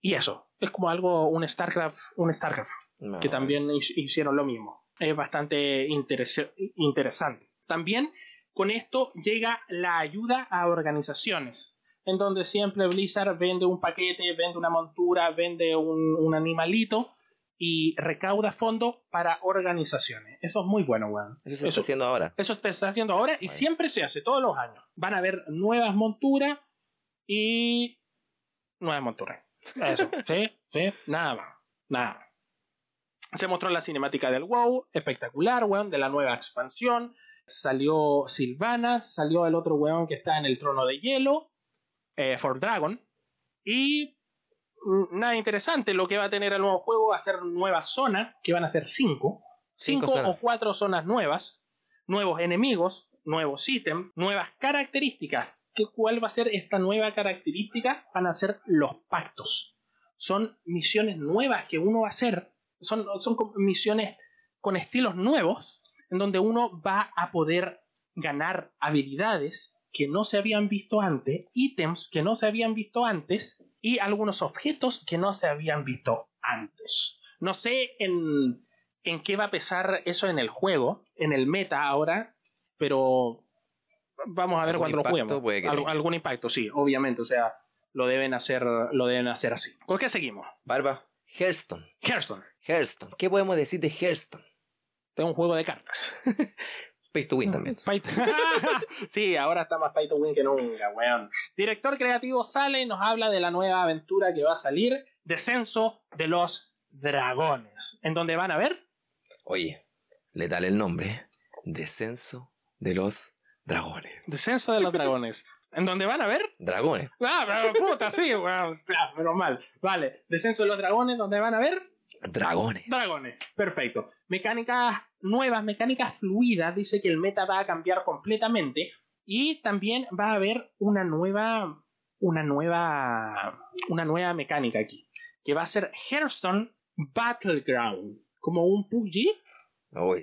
Y eso, es como algo, un StarCraft, un StarCraft No. que también hi- hicieron lo mismo. Es bastante interesante. También con esto llega la ayuda a organizaciones, en donde siempre Blizzard vende un paquete, vende una montura, vende un, un animalito y recauda fondos para organizaciones. Eso es muy bueno, weón. Eso se está haciendo ahora. eso se está haciendo ahora y Bueno. siempre se hace, todos los años. Van a haber nuevas monturas y nuevas monturas. Eso, sí, sí, nada más, nada más. Se mostró la cinemática del WoW, espectacular, weón, de la nueva expansión. Salió Silvana, salió el otro weón que está en el trono de hielo, eh, For Dragon. Y nada interesante, lo que va a tener el nuevo juego va a ser nuevas zonas, que van a ser cinco. Cinco Cinco, o cuatro zonas nuevas, nuevos enemigos, nuevos ítems, nuevas características. ¿Qué, ¿Cuál va a ser esta nueva característica? Van a ser los pactos. Son misiones nuevas que uno va a hacer. Son, son misiones con estilos nuevos, en donde uno va a poder ganar habilidades que no se habían visto antes, ítems que no se habían visto antes y algunos objetos que no se habían visto antes. No sé en, en qué va a pesar eso en el juego, en el meta ahora, pero vamos a ver cuando lo juguemos. puede que Al- tenga. algún impacto, sí, obviamente, o sea, lo deben hacer, lo deben hacer así. ¿Con qué seguimos? Barba, Hearthstone. Hearthstone, Hearthstone. ¿Qué podemos decir de Hearthstone? es un juego de cartas. Pay to win también. Pay- sí, ahora está más pay to win que nunca, weón. Director creativo sale y nos habla de la nueva aventura que va a salir, Descenso de los Dragones, en donde van a ver Oye, le dale el nombre. Descenso de los dragones. Descenso de los Dragones, en donde van a ver Dragones. Ah, pero puta, sí, weón. Ah, pero mal. Vale, Descenso de los Dragones, donde van a ver Dragones. Dragones. Perfecto. Mecánicas nuevas, mecánicas fluidas. Dice que el meta va a cambiar completamente. Y también va a haber una nueva. Una nueva. Una nueva mecánica aquí. Que va a ser Hearthstone Battleground. Como un PUBG,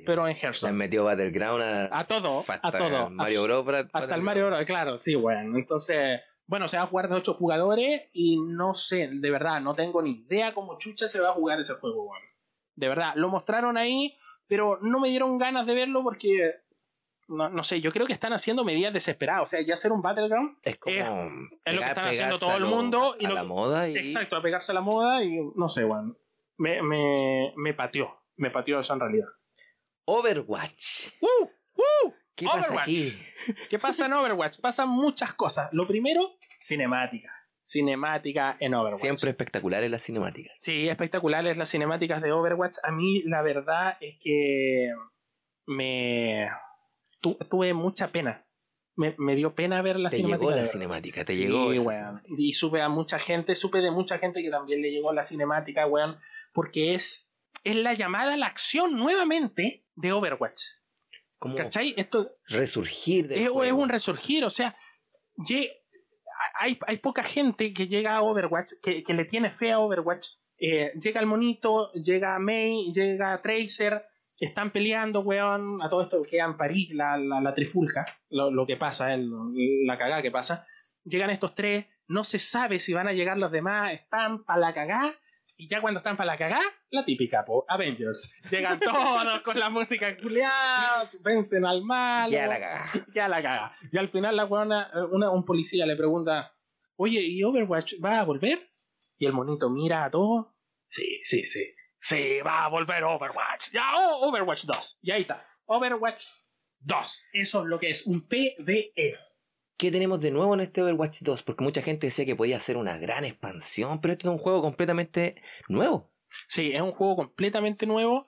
pero en le han Hearthstone. metido Battleground a, A todo, hasta a todo. Mario Bros. para- Hasta el. Mario Bros. Claro, sí, bueno. Entonces, bueno, se va a jugar de 8 jugadores y no sé, de verdad, no tengo ni idea cómo chucha se va a jugar ese juego, bueno. De verdad, lo mostraron ahí, pero no me dieron ganas de verlo porque no, no sé, yo creo que están haciendo medidas desesperadas. O sea, ya hacer un Battleground Es como. es lo que pegar- están haciendo todo el mundo y a lo la moda y. Exacto, a pegarse a la moda y no sé, weón. Me, me, me pateó. Me pateó eso en realidad. Overwatch. ¡Uh! ¡Uh! ¿Qué pasa Overwatch. aquí? ¿Qué pasa en Overwatch? Pasan muchas cosas. Lo primero, cinemática. Cinemática en Overwatch. Siempre espectaculares las cinemáticas. Sí, espectaculares las cinemáticas de Overwatch. A mí la verdad es que me tu- tuve mucha pena. Me, me dio pena ver la te cinemática. llegó la cinemática, te Sí, llegó. weón. Y supe a mucha gente, supe de mucha gente que también le llegó la cinemática, weón, porque es, es la llamada a la acción nuevamente de Overwatch. Como ¿Cachai? Esto resurgir del es, es un resurgir, o sea, hay, hay poca gente que llega a Overwatch, que, que le tiene fe a Overwatch. Eh, llega el monito, llega May, llega Tracer, están peleando, weón, a todo esto queda en París, la, la, la trifulca, lo, lo que pasa, el- la cagada que pasa. Llegan estos tres, no se sabe si van a llegar los demás, están para la cagada, y ya cuando están para la cagada, la típica, po, Avengers. Llegan todos con la música culiada, vencen al mal. Ya la cagá. Ya la caga. Y al final la weona, una- un policía le pregunta, oye, ¿y Overwatch va a volver? Y el monito mira a todos. Sí, sí, sí. Sí, va a volver Overwatch. Ya, oh, Overwatch 2. Y ahí está. Overwatch 2. Eso es lo que es un. PvE. ¿Qué tenemos de nuevo en este Overwatch 2? Porque mucha gente decía que podía ser una gran expansión, pero esto es un juego completamente nuevo. Sí, es un juego completamente nuevo.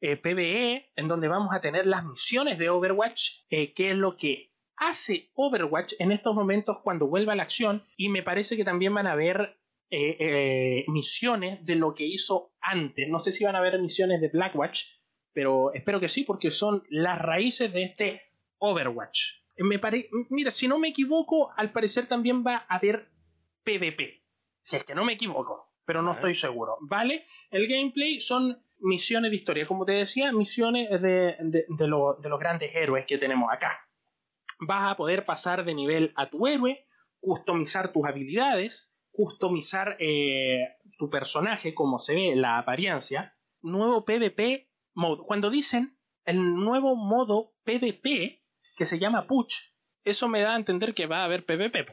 eh, PvE, en donde vamos a tener las misiones de Overwatch, eh, que es lo que hace Overwatch en estos momentos cuando vuelva a la acción. Y me parece que también van a haber eh, eh, misiones de lo que hizo antes. No sé si van a haber misiones de Blackwatch, pero espero que sí, porque son las raíces de este Overwatch. Me pare... Mira, si no me equivoco, al parecer también va a haber PvP. Si es que no me equivoco, pero no estoy seguro. ¿Vale? El gameplay son misiones de historia. Como te decía, misiones de, de- de lo- de los grandes héroes que tenemos acá. Vas a poder pasar de nivel a tu héroe, customizar tus habilidades, customizar eh, tu personaje, como se ve, la apariencia. Nuevo PvP mode. Cuando dicen el nuevo modo PvP, que se llama Push, eso me da a entender que va a haber PvP.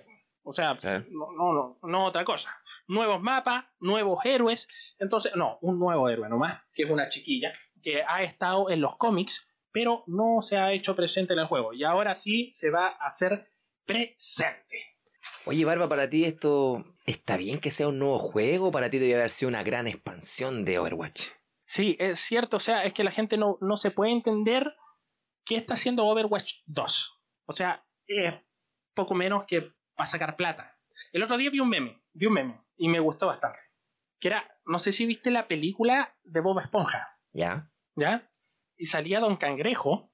O sea, no, no, no, no otra cosa. Nuevos mapas, nuevos héroes. Entonces, no, un nuevo héroe nomás, que es una chiquilla, que ha estado en los cómics, pero no se ha hecho presente en el juego. Y ahora sí se va a hacer presente. Oye, Barba, para ti esto está bien que sea un nuevo juego, para ti debe haber sido una gran expansión de Overwatch. Sí, es cierto, o sea, es que la gente no, no se puede entender qué está haciendo Overwatch 2. O sea, es poco menos que para sacar plata. El otro día vi un meme, vi un meme, y me gustó bastante. Que era, no sé si viste la película de Bob Esponja, ¿Ya? ¿ya? Y salía Don Cangrejo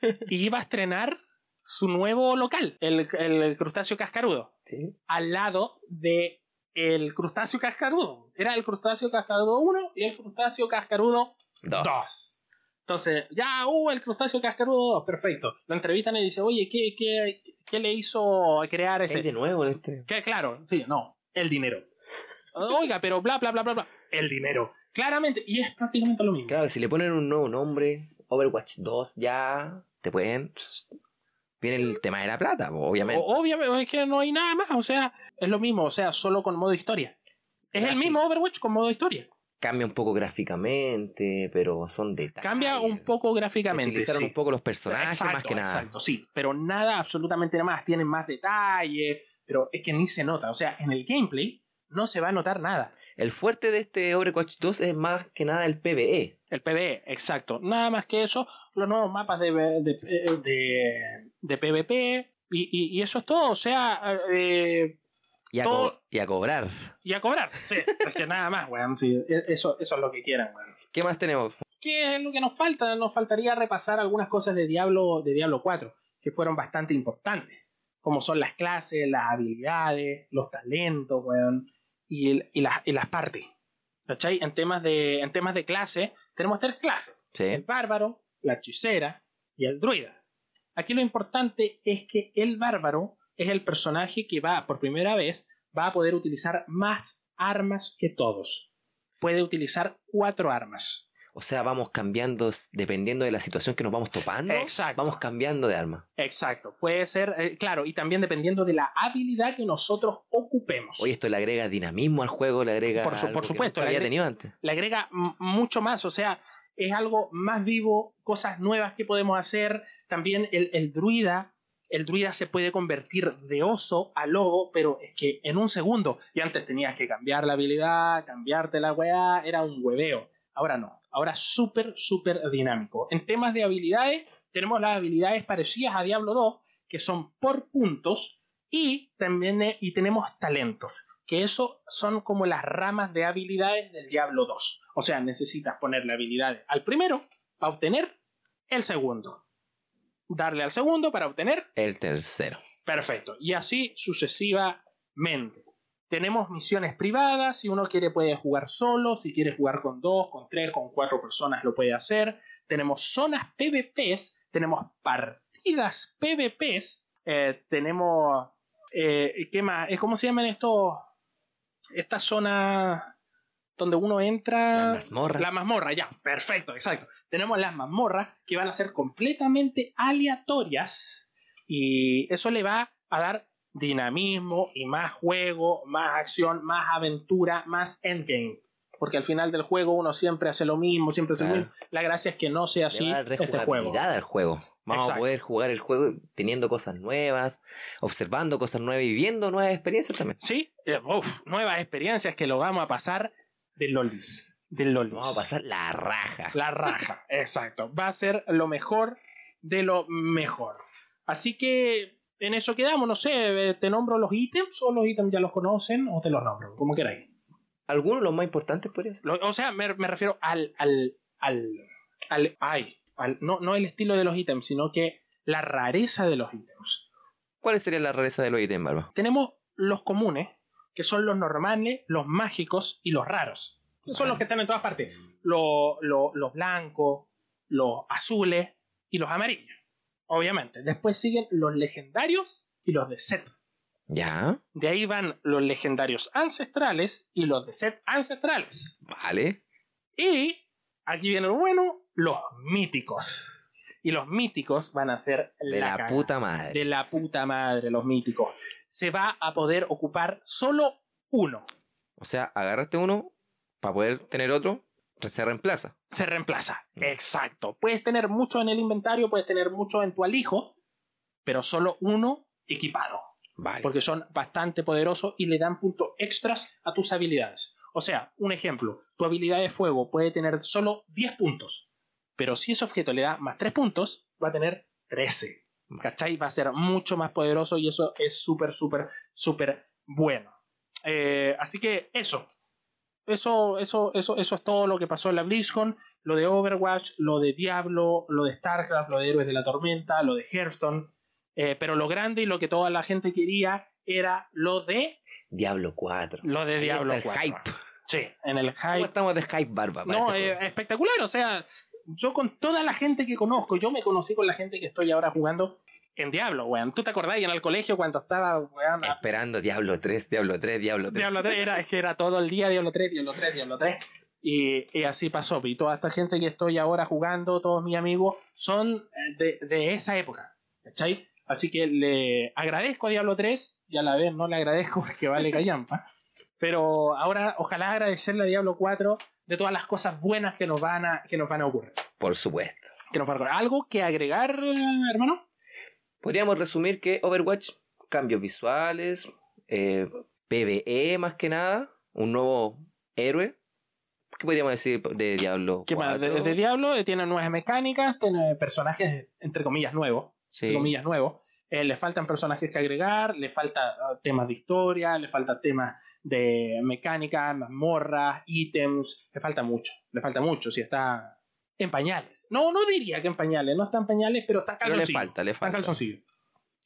y iba a estrenar su nuevo local, el, el crustáceo cascarudo Sí. al lado de el crustáceo cascarudo. Era el crustáceo cascarudo 1 y el crustáceo cascarudo Dos. 2. Entonces, ya, uh, el crustáceo cascarudo 2, perfecto. Lo entrevistan y dice, oye, ¿qué, qué, qué le hizo crear ¿Qué hay este? de nuevo este? Que claro, sí, no, el dinero. Oiga, pero bla, bla, bla, bla, bla. El dinero. Claramente, y es prácticamente lo mismo. Claro, si le ponen un nuevo nombre, Overwatch 2, ya te pueden... Viene el tema de la plata, obviamente. O- Obviamente, es que no hay nada más, o sea, es lo mismo, o sea, solo con modo historia. Es el mismo Overwatch con modo historia. Cambia un poco gráficamente, pero son detalles. Cambia un poco Se gráficamente. Utilizaron sí. un poco los personajes Exacto, más que nada. Exacto, sí, pero nada, absolutamente nada más. Tienen más detalle, pero es que ni se nota. O sea, en el gameplay no se va a notar nada. El fuerte de este Overwatch 2 es más que nada el. PvE. El PvE, exacto. Nada más que eso, los nuevos mapas de, de, de, de PvP y, y- y eso es todo. O sea, eh, Y a, Todo- y a cobrar. y a cobrar. Sí, es que nada más, weón. sí, e- eso, eso es lo que quieran, weón. ¿Qué más tenemos? ¿Qué es lo que nos falta? Nos faltaría repasar algunas cosas de Diablo, de Diablo 4, que fueron bastante importantes, como son las clases, las habilidades, los talentos, weón, y, el- y las, y las partes. ¿Cachai? En temas de, en temas de clase, tenemos tres clases. El Sí. bárbaro, la hechicera y el druida. Aquí lo importante es que el bárbaro es el personaje que va, por primera vez, va a poder utilizar más armas que todos. Puede utilizar cuatro armas. O sea, vamos cambiando dependiendo de la situación que nos vamos topando. Exacto. Vamos cambiando de arma. Exacto, puede ser, eh, claro, y también dependiendo de la habilidad que nosotros ocupemos. Oye, esto le agrega dinamismo al juego, le agrega. Por su- algo por que supuesto, le había tenido antes. le agrega mucho más, o sea, es algo más vivo, cosas nuevas que podemos hacer. También el, el druida, el druida se puede convertir de oso a lobo, pero es que en un segundo, y antes tenías que cambiar la habilidad, cambiarte la weá, era un hueveo. Ahora no, ahora súper, súper dinámico. En temas de habilidades, tenemos las habilidades parecidas a Diablo 2, que son por puntos, y también eh, y tenemos talentos, que eso son como las ramas de habilidades del Diablo 2. O sea, necesitas ponerle habilidades al primero para obtener el segundo. Darle al segundo para obtener El tercero. Perfecto. Y así sucesivamente. Tenemos misiones privadas. Si uno quiere puede jugar solo. Si quiere jugar con dos, con tres, con cuatro personas lo puede hacer. Tenemos zonas PvPs. Tenemos partidas PvPs. eh, tenemos... eh, ¿Qué más? Es ¿Cómo se llaman estos? Esta zona donde uno entra... Las mazmorras. La mazmorra, ya, perfecto, exacto. Tenemos las mazmorras que van a ser completamente aleatorias y eso le va a dar dinamismo y más juego, más acción, más aventura, más endgame. Porque al final del juego uno siempre hace lo mismo, siempre hace lo mismo. La gracia es que no sea así este juego. al juego. Vamos Exacto. a poder jugar el juego teniendo cosas nuevas, observando cosas nuevas y viviendo nuevas experiencias también. Sí, eh, uf, nuevas experiencias que lo vamos a pasar de lolis. De lolis. Vamos a pasar la raja. La raja, exacto. Va a ser lo mejor de lo mejor. Así que en eso quedamos, no sé, eh, ¿te nombro los ítems o los ítems ya los conocen o te los nombro? Como queráis. Algunos de los más importantes podría ser. Lo- o sea, me, me refiero al, al, al, al, ay, al- no, no el estilo de los ítems, sino que la rareza de los ítems. ¿Cuál sería la rareza de los ítems, Barba? Tenemos los comunes, que son los normales, los mágicos y los raros. Son los que están en todas partes. Lo- lo- los blancos, los azules y los amarillos. Obviamente. Después siguen los legendarios y los de set. Ya, De ahí van los legendarios ancestrales y los de set ancestrales. vale. Y aquí viene lo bueno, los míticos. Y los míticos van a ser De la, cagada. puta madre. De la puta madre, los míticos. Se va a poder ocupar solo uno. O sea, agarraste uno para poder tener otro, se reemplaza. Se reemplaza. Exacto. Puedes tener mucho en el inventario, puedes tener mucho en tu alijo, pero solo uno equipado. Vale. Porque son bastante poderosos y le dan puntos extras a tus habilidades. O sea, un ejemplo, tu habilidad de fuego puede tener solo 10 puntos, pero si ese objeto le da más 3 puntos, va a tener 13. ¿Cachai? Va a ser mucho más poderoso y eso es súper, súper, súper bueno. Eh, así que eso. Eso, eso, eso, eso es todo lo que pasó en la BlizzCon. Lo de Overwatch, lo de Diablo, lo de StarCraft, lo de Héroes de la Tormenta, lo de Hearthstone. Eh, pero lo grande y lo que toda la gente quería era lo de Diablo 4. lo de Ahí Diablo está el 4. hype. Sí, en el ¿Cómo hype. estamos de hype, Barba? No, eh, espectacular. O sea, yo con toda la gente que conozco, yo me conocí con la gente que estoy ahora jugando en Diablo, weón. ¿Tú te acordás en el colegio cuando estaba, weón? Esperando Diablo 3, Diablo 3, Diablo 3. Diablo 3 era, es que era todo el día Diablo 3, Diablo 3, Diablo 3. Y, y así pasó. Y toda esta gente que estoy ahora jugando, todos mis amigos, son eh, de, de esa época. ¿Cachai? Así que le agradezco a Diablo 3 y a la vez no le agradezco porque vale callampa. Pero ahora ojalá agradecerle a Diablo 4 de todas las cosas buenas que nos van a, que nos van a ocurrir. Por supuesto. Que nos van a ocurrir. ¿Algo que agregar, hermano? Podríamos resumir que Overwatch, cambios visuales, eh, PvE más que nada, un nuevo héroe. ¿Qué podríamos decir de Diablo? ¿Qué más? De, 4? de Diablo eh, tiene nuevas mecánicas, tiene personajes entre comillas nuevos. Sí. entre comillas, nuevo. Eh, le faltan personajes que agregar, le falta ah, temas de historia, le falta temas de mecánica, mazmorras, ítems, le falta mucho, le falta mucho, si está en pañales. No, no diría que en pañales, no está en pañales, pero está en Pero le calzoncillo. falta, le Está falta. calzoncillo.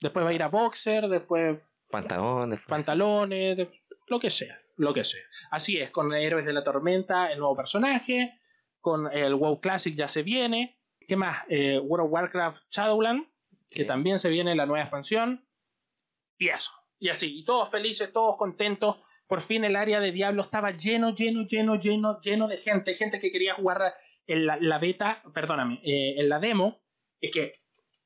Después va a ir a boxer, después Pantalones. pantalones, de- lo que sea, lo que sea. Así es, con Héroes de la Tormenta, el nuevo personaje, con el WoW Classic ya se viene. ¿Qué más? Eh, World of Warcraft Shadowland, que también se viene la nueva expansión. Y eso. Y así, y todos felices, todos contentos, Por fin el área de Diablo estaba lleno, lleno, lleno, lleno, lleno de gente. Gente que quería jugar en la, la beta, perdóname, eh, en la demo. Es que,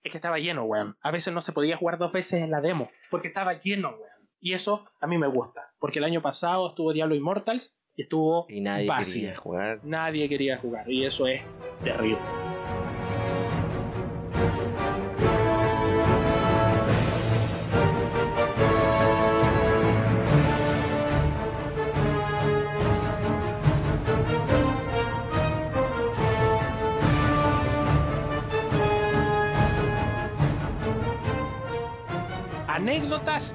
es que estaba lleno, weón. A veces no se podía jugar dos veces en la demo. Porque estaba lleno, weón. Y eso a mí me gusta. Porque el año pasado estuvo Diablo Immortals y estuvo Y nadie vacío. quería jugar. Nadie quería jugar. Y eso es terrible.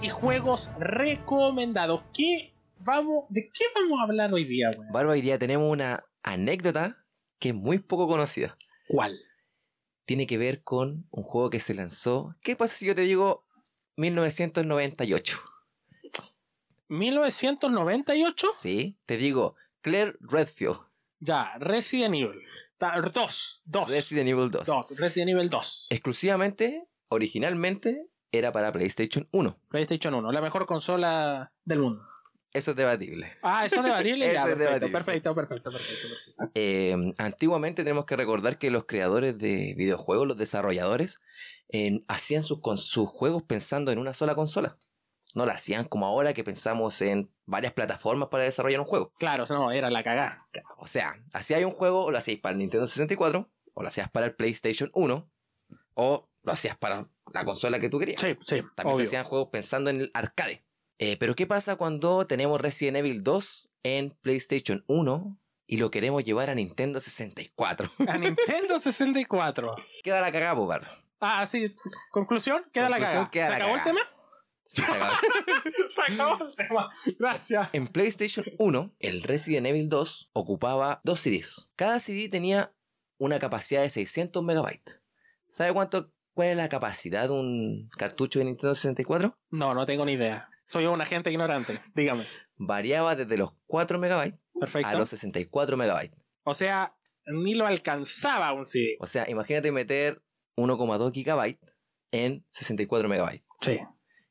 Y juegos recomendados. ¿Qué vamos, ¿De qué vamos a hablar hoy día, weón? Barba, hoy día tenemos una anécdota que es muy poco conocida. ¿Cuál? Tiene que ver con un juego que se lanzó. ¿Qué pasa si yo te digo 1998? ¿1998? Sí, te digo Claire Redfield. Ya, Resident Evil. 2. 2. Resident Evil 2. 2. Resident Evil 2. Exclusivamente, originalmente, era para PlayStation 1. PlayStation 1, la mejor consola del mundo. Eso es debatible. Ah, eso es debatible. ya, Eso es debatible. perfecto, perfecto, perfecto, perfecto. Eh, antiguamente tenemos que recordar que los creadores de videojuegos, los desarrolladores, eh, hacían sus, con- sus juegos pensando en una sola consola. No lo hacían como ahora que pensamos en varias plataformas para desarrollar un juego. Claro, no, era la cagada. O sea, hacías un juego, o lo hacías para el Nintendo 64, o lo hacías para el PlayStation 1, o lo hacías para la consola que tú querías. Sí, sí, También obvio. se hacían juegos pensando en el arcade. Eh, pero ¿qué pasa cuando tenemos Resident Evil 2 en PlayStation 1 y lo queremos llevar a Nintendo 64? A Nintendo 64. Queda la cagada, Bobar. Ah, sí, conclusión, queda la Conclusión, cagada. queda ¿Se la acabó el cagada. tema? Sí, cagado. Se acabó el tema. Gracias. en PlayStation 1, el Resident Evil 2 ocupaba dos CDs. Cada CD tenía una capacidad de 600 megabytes. ¿Sabe cuánto, cuál es la capacidad de un cartucho de Nintendo 64? No, no tengo ni idea. Soy un agente ignorante. Dígame. Variaba desde los 4 megabytes Perfecto. a los 64 megabytes. O sea, ni lo alcanzaba un CD. O sea, imagínate meter 1,2 gigabytes en 64 megabytes. Sí.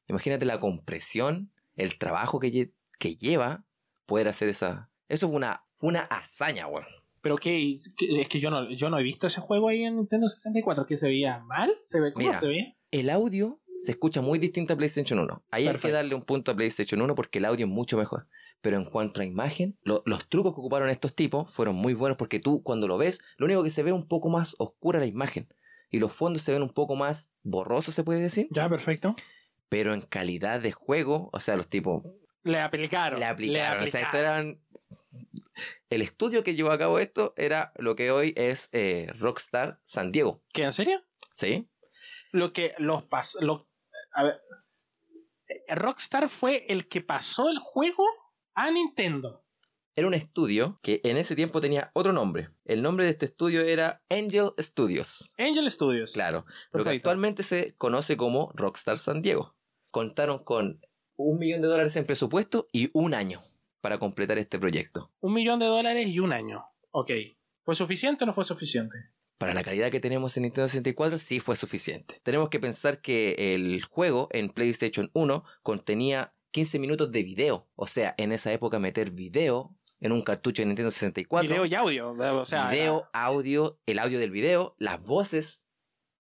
Imagínate la compresión, el trabajo que, lle- que lleva poder hacer esa. Eso fue una, una hazaña, weón. Pero que, es que yo no, yo no he visto ese juego ahí en Nintendo 64. ¿Que se veía mal? ¿Se ve, ¿Cómo Mira. se ve? El audio se escucha muy distinto a PlayStation 1. Ahí hay que darle un punto a PlayStation 1 porque el audio es mucho mejor. Pero en cuanto a imagen, lo- los trucos que ocuparon estos tipos fueron muy buenos porque tú cuando lo ves, lo único que se ve es un poco más oscura la imagen. Y los fondos se ven un poco más borrosos, se puede decir. Ya, perfecto. Pero en calidad de juego, o sea, los tipos Le aplicaron. le aplicaron. le O sea, esto eran. El estudio que llevó a cabo esto era lo que hoy es eh, Rockstar San Diego. ¿Qué, en serio? ¿Sí? Lo que los pasó. Lo, a ver. eh, Rockstar fue el que pasó el juego a Nintendo. Era un estudio que en ese tiempo tenía otro nombre. El nombre de este estudio era Angel Studios. Angel Studios. Claro. Lo que Perfecto. actualmente se conoce como Rockstar San Diego. Contaron con un millón de dólares en presupuesto y un año para completar este proyecto. Un millón de dólares y un año. Ok. ¿Fue suficiente o no fue suficiente? Para la calidad que tenemos en Nintendo 64 sí fue suficiente. Tenemos que pensar que el juego en PlayStation 1 contenía 15 minutos de video. O sea, en esa época meter video en un cartucho de Nintendo 64. Video y audio. O sea, video, audio, el audio del video, las voces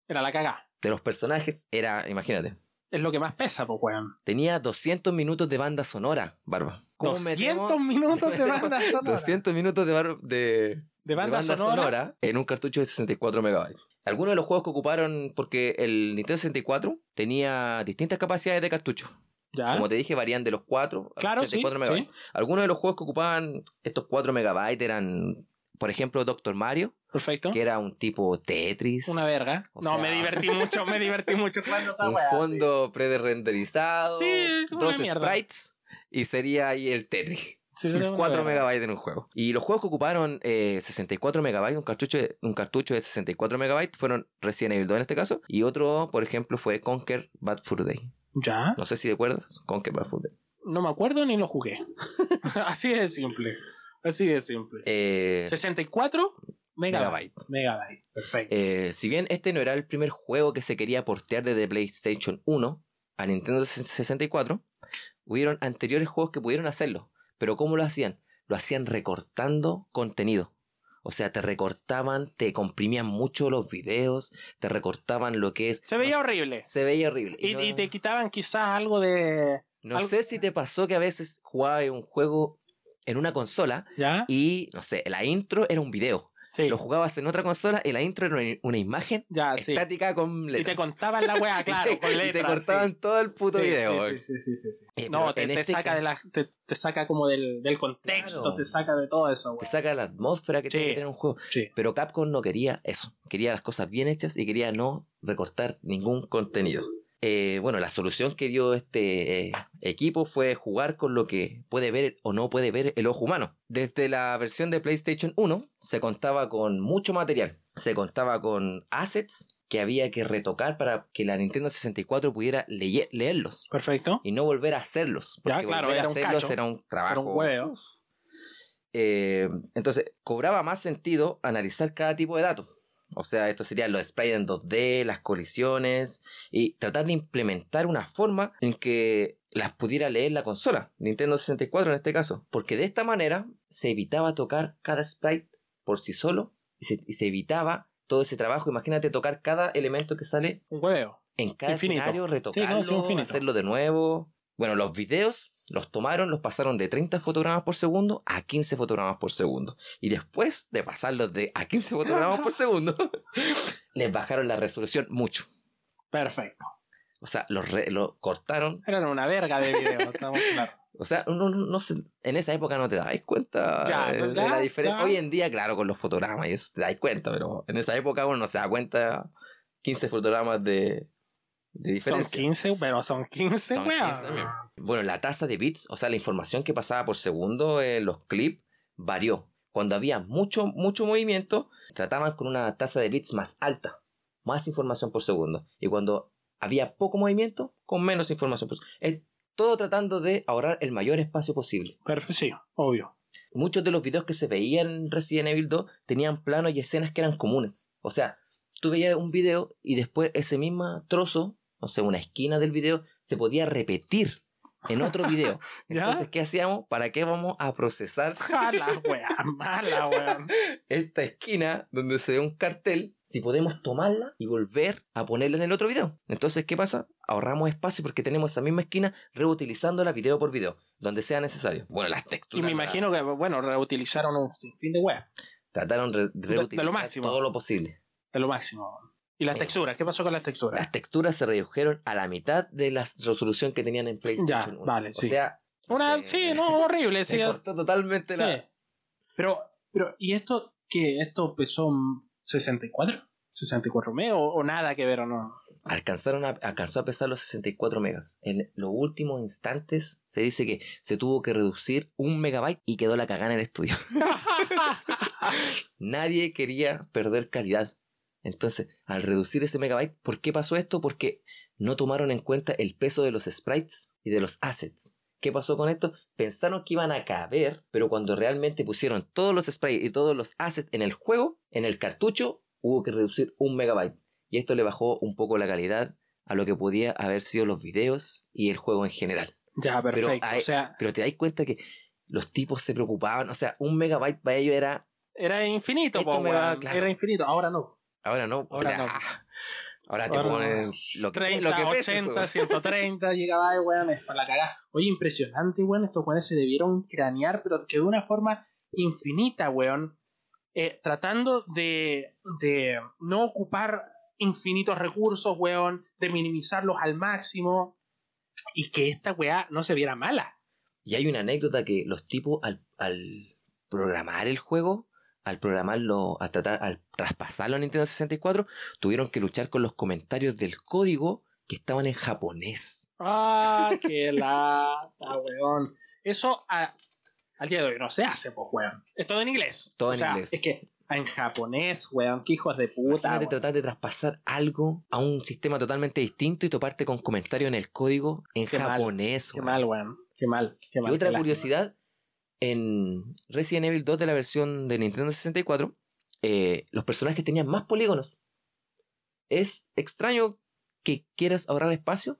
Era, la cagá. de los personajes. Era, imagínate, Es lo que más pesa, pues, weón. tenía 200 minutos de banda sonora, Barba. ¿Cómo 200 metemos- minutos de banda sonora. 200 minutos de, bar- de, de banda, sonora. en un cartucho de 64 megabytes. Algunos de los juegos que ocuparon, porque el Nintendo 64 tenía distintas capacidades de cartucho. Ya. Como te dije, varían de los 4 a Claro, los sí, 64 megabytes. Algunos de los juegos que ocupaban estos 4 megabytes eran, por ejemplo, Doctor Mario, Perfecto. que era un tipo Tetris. Una verga. O no, sea- me divertí mucho, me divertí mucho jugando esa un weá, fondo pre-renderizado, Sí, una dos mierda. sprites y sería ahí el Tetris. sí. Sí, era una 4 verga. megabytes en un juego. Y los juegos que ocuparon eh, 64 megabytes, un cartucho, de, un cartucho de 64 megabytes, fueron Resident Evil 2 en este caso. Y otro, por ejemplo, fue Conquer Bad Fur Day. Ya. No sé si recuerdas, Conquer Bad Fur Day. No me acuerdo ni lo jugué. Así de simple. Así de simple. Eh, 64 megabytes. megabytes. Megabyte. Perfecto. Eh, si bien este no era el primer juego que se quería portear desde PlayStation 1 a Nintendo 64, hubieron anteriores juegos que pudieron hacerlo. Pero ¿cómo lo hacían? Lo hacían recortando contenido. O sea, te recortaban, te comprimían mucho los videos, te recortaban lo que es... Se veía no- horrible. Se veía horrible. Y, no- y te quitaban quizás algo de. No Algo- sé si te pasó que a veces jugabas un juego en una consola ¿Ya? y, no sé, la intro era un video. Sí. Lo jugabas en otra consola y la intro era una- imagen Ya, sí. estática con Y letras. te contaban la weá, Y claro, te- y te cortaban sí. todo el puto video. sí, sí, sí. Eh, No, te, te este saca ca- de la, te, te saca como del, del contexto, Claro. te saca de todo eso, Te weón. saca la atmósfera que tiene que tener un juego. Pero Capcom no quería eso. Quería las cosas bien hechas y quería no recortar ningún contenido. Eh, bueno, la solución que dio este eh, equipo fue jugar con lo que puede ver o no puede ver el ojo humano. Desde la versión de PlayStation 1 se contaba con mucho material. Se contaba con assets que había que retocar para que la Nintendo 64 pudiera leye- leerlos Perfecto. y no volver a hacerlos. Ya, Porque claro, volver era a hacerlos era un trabajo. Era un. Eh, entonces, cobraba más sentido analizar cada tipo de datos. O sea, esto serían los sprites en 2D, las colisiones, y tratar de implementar una forma en que las pudiera leer la consola, Nintendo 64 en este caso. Porque de esta manera se evitaba tocar cada sprite por sí solo y se, y se evitaba todo ese trabajo. Imagínate tocar cada elemento que sale Un huevo. en cada Infinito. escenario, Sí, retocarlo, no, sí, infinito. hacerlo de nuevo. Bueno, los videos los tomaron, los pasaron de 30 fotogramas por segundo a 15 fotogramas por segundo. Y después de pasarlos de a 15 fotogramas por segundo, les bajaron la resolución mucho. Perfecto. O sea, lo, re- lo cortaron. Eran una verga de video, estamos claros. O sea, no, no, no se- en esa época no te dabais cuenta Ya, eh, de la diferencia. ya. Hoy en día, claro, con los fotogramas y eso te dais cuenta, pero en esa época uno no se da cuenta 15 fotogramas de, de Son diferencia. 15, pero son 15, Son weón. 15 también. Bueno, la tasa de bits, o sea, la información que pasaba por segundo en los clips varió. Cuando había mucho, mucho movimiento, trataban con una tasa de bits más alta, más información por segundo. Y cuando había poco movimiento, con menos información por segundo. Eh, todo tratando de ahorrar el mayor espacio posible. Perfecto, sí, obvio. Muchos de los videos que se veían en Resident Evil 2 tenían planos y escenas que eran comunes. O sea, tú veías un video y después ese mismo trozo, o sea, una esquina del video, se podía repetir en otro video. ¿Ya? Entonces, ¿qué hacíamos? ¿Para qué vamos a procesar Mala, weón. Mala, weón. esta esquina donde se ve un cartel si podemos tomarla y volver a ponerla en el otro video? Entonces, ¿qué pasa? Ahorramos espacio porque tenemos esa misma esquina reutilizándola video por video, donde sea necesario. Bueno, las Y texturas. me la- imagino que, bueno, reutilizaron un sinfín de weas. Trataron re- de de lo reutilizar máximo. todo lo posible. De lo máximo. ¿Y las Eh. texturas? ¿Qué pasó con las texturas? Las texturas se redujeron a la mitad de la resolución que tenían en PlayStation Ya, 1. vale, o sí. sea, Una, se- sí, no, horrible. se sí, cortó totalmente sí. la... Pero, pero, ¿y esto qué? ¿Esto pesó 64? ¿64 megas o, o nada que ver o no? Alcanzaron a, alcanzó a pesar los 64 megas. En los últimos instantes se dice que se tuvo que reducir un megabyte y quedó la cagada en el estudio. Nadie quería perder calidad. Entonces, al reducir ese megabyte, ¿por qué pasó esto? Porque no tomaron en cuenta el peso de los sprites y de los assets. ¿Qué pasó con esto? Pensaron que iban a caber, pero cuando realmente pusieron todos los sprites y todos los assets en el juego, en el cartucho, hubo que reducir un megabyte. Y esto le bajó un poco la calidad a lo que podía haber sido los videos y el juego en general. ya, perfecto. hay- o sea, Pero te dais cuenta que los tipos se preocupaban, o sea, un megabyte para ellos era era infinito, po, claro. Era infinito, ahora no. Ahora no, o Ahora sea, no. ahora te Ahora no. ponen lo que, 30, lo que pese el 80, juego. 130 gigabytes, weón, es para la cagada. Oye, impresionante, weón, estos weones se debieron cranear, pero que de una forma infinita, weón. Eh, tratando de, de no ocupar infinitos recursos, weón, de minimizarlos al máximo y que esta weá no se viera mala. Y hay una anécdota que los tipos al, al programar el juego, al programarlo, al tratar, al traspasarlo a Nintendo 64, tuvieron que luchar con los comentarios del código que estaban en japonés. Ah, qué lata, weón. Eso a- al día de hoy no se hace, pues, weón. Es todo en inglés. Todo O en sea, inglés. Es que en japonés, weón, qué hijos de puta. Imagínate weón. tratar de traspasar algo a un sistema totalmente distinto y toparte con comentarios en el código en Qué mal, japonés. Qué weón. mal, weón. Qué mal. Qué mal Y otra curiosidad, en Resident Evil 2 de la versión de Nintendo 64, eh, los personajes tenían más polígonos. Es extraño que quieras ahorrar espacio,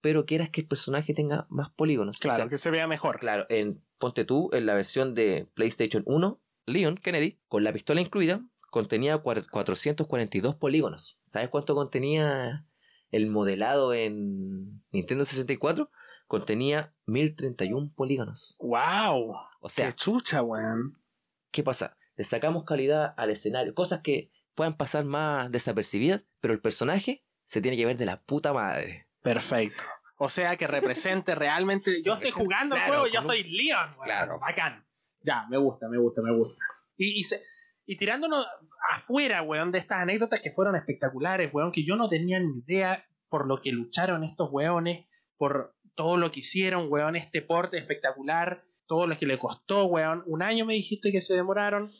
pero quieras que el personaje tenga más polígonos. O Claro, sea, que se vea mejor. Claro, en, ponte tú, en la versión de PlayStation 1, Leon Kennedy, con la pistola incluida, contenía cuar- 442 polígonos. ¿Sabes cuánto contenía el modelado en Nintendo 64? Contenía 1031 polígonos. ¡Wow! O sea, ¡Qué chucha, weón! ¿qué pasa? Le sacamos calidad al escenario, cosas que puedan pasar más desapercibidas, pero el personaje se tiene que ver de la puta madre. Perfecto. O sea, que represente realmente. Yo estoy jugando el claro, juego y yo un- soy Leon, weón. Claro. Bacán. Ya, me gusta, me gusta, me gusta. Y, y, se- y tirándonos afuera, weón, de estas anécdotas que fueron espectaculares, weón, que yo no tenía ni idea por lo que lucharon estos weones, por todo lo que hicieron, weón, este porte espectacular, todo lo que le costó, weón. Un año me dijiste que se demoraron.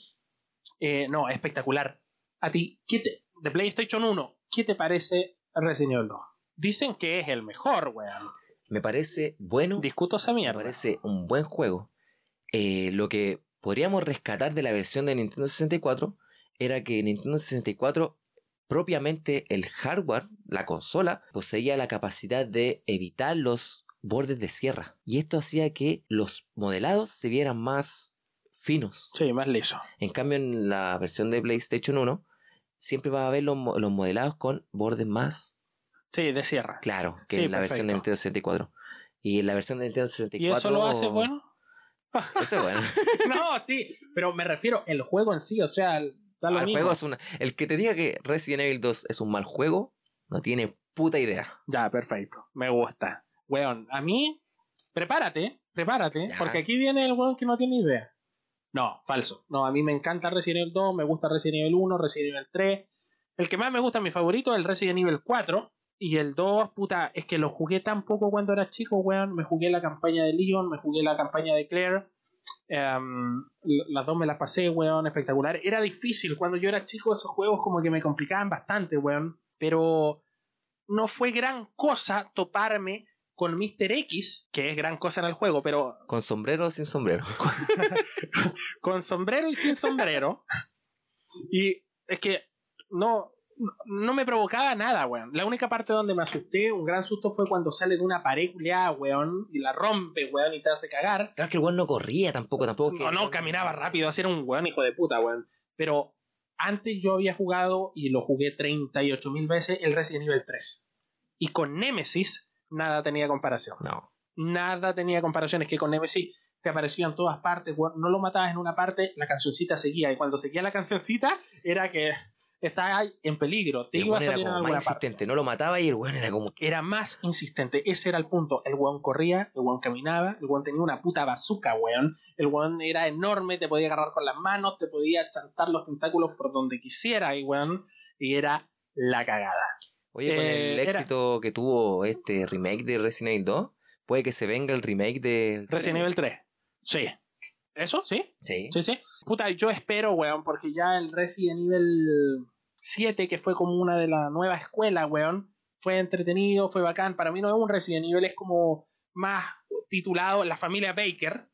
Eh, no, espectacular. A ti, ¿qué te, de PlayStation 1, ¿qué te parece Resident Evil 2? Dicen que es el mejor, weón. Me parece bueno, Discuto esa me mierda. parece un buen juego. Eh, lo que podríamos rescatar de la versión de Nintendo 64 era que Nintendo 64 propiamente el hardware, la consola, poseía la capacidad de evitar los bordes de sierra. Y esto hacía que los modelados se vieran más finos. Sí, más liso. En cambio, en la versión de PlayStation 1, siempre va a haber los, los modelados con bordes más Sí, de sierra. claros que Sí, en la versión de. Nintendo 64. Y en la versión de Nintendo 64... ¿Y eso lo hace bueno? Eso es bueno. no, sí, pero me refiero el juego en sí, o sea, da lo el mismo. juego es una... El que te diga que Resident Evil 2 es un mal juego, no tiene puta idea. Ya, perfecto. Me gusta. Weón, a mí, prepárate, prepárate, Ya. porque aquí viene el weón que no tiene idea. No, falso. No, a mí me encanta Resident Evil 2, me gusta Resident Evil 1, Resident Evil 3. El que más me gusta, mi favorito, es el Resident Evil 4. Y el 2, puta, es que lo jugué tan poco cuando era chico, weón. Me jugué la campaña de Leon, me jugué la campaña de Claire. Em, las dos me las pasé, weón, espectacular. Era difícil. Cuando yo era chico, esos juegos como que me complicaban bastante, weón. Pero no fue gran cosa toparme con Mr. X, que es gran cosa en el juego, pero ¿Con sombrero o sin sombrero? con sombrero y sin sombrero. y es que no, no me provocaba nada, weón. La única parte donde me asusté, un gran susto, fue cuando sale de una pared culeada, weón, y la rompe, weón, y te hace cagar. Claro que el weón no corría tampoco, tampoco que... No, no, caminaba rápido, así era un weón hijo de puta, weón. Pero antes yo había jugado, y lo jugué 38 mil veces, el Resident Evil 3. Y con Nemesis, nada tenía comparación. No. Nada tenía comparación. Es que con Nemesis te aparecía en todas partes. No lo matabas en una parte, la cancioncita seguía. Y cuando seguía la cancioncita, era que estaba en peligro. Te El iba a era salir en como más parte. insistente, no lo mataba y el weón era como... Era más insistente. Ese era el punto. El weón corría, el weón caminaba, el weón tenía una puta bazooka, weón. El weón era enorme, te podía agarrar con las manos, te podía chantar los tentáculos por donde quisiera, y weón. Y era la cagada. Oye, con Eh, el era- éxito que tuvo este remake de Resident Evil 2, puede que se venga el remake de... Resident Evil 3. Sí. ¿Eso? ¿Sí? Sí. Sí, sí. Puta, yo espero, weón, porque ya el Resident Evil 7, que fue como una de la nueva escuela, weón, fue entretenido, fue bacán. Para mí no es un Resident Evil, es como más titulado La familia Baker,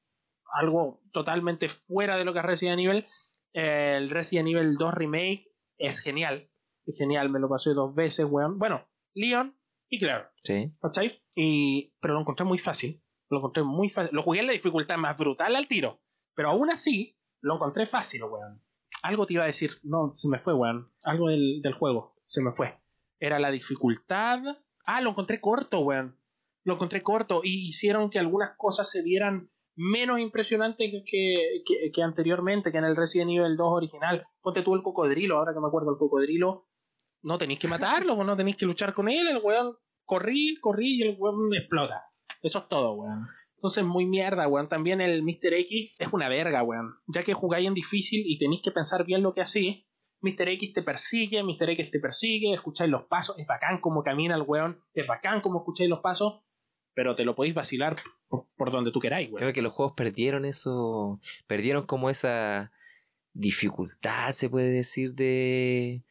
algo totalmente fuera de lo que es Resident Evil. Eh, El Resident Evil 2 Remake es genial, genial, me lo pasé dos veces, weón. Bueno, Leon y Claire. Sí. ¿Cachai? Y, pero lo encontré muy fácil. Lo encontré muy fácil. Lo jugué en la dificultad más brutal al tiro. Pero aún así, lo encontré fácil, weón. Algo te iba a decir. No, se me fue, weón. Algo del, del juego. Se me fue. Era la dificultad. Ah, lo encontré corto, weón. Lo encontré corto. Y hicieron que algunas cosas se vieran menos impresionantes que, que, que- que anteriormente, que en el Resident Evil 2 original. Ponte tú el cocodrilo, ahora que me acuerdo el cocodrilo. No tenéis que matarlo, no tenéis que luchar con él. El weón corrí, corrí y el weón explota. Eso es todo, weón. Entonces, muy mierda, weón. También el Mr. X es una verga, weón. Ya que jugáis en difícil y tenéis que pensar bien lo que hacís, Mr. X te persigue, Mr. X te persigue, escucháis los pasos, es bacán como camina el weón, es bacán como escucháis los pasos, pero te lo podéis vacilar por, por donde tú queráis, weón. Creo que los juegos perdieron eso, perdieron como esa dificultad, se puede decir, de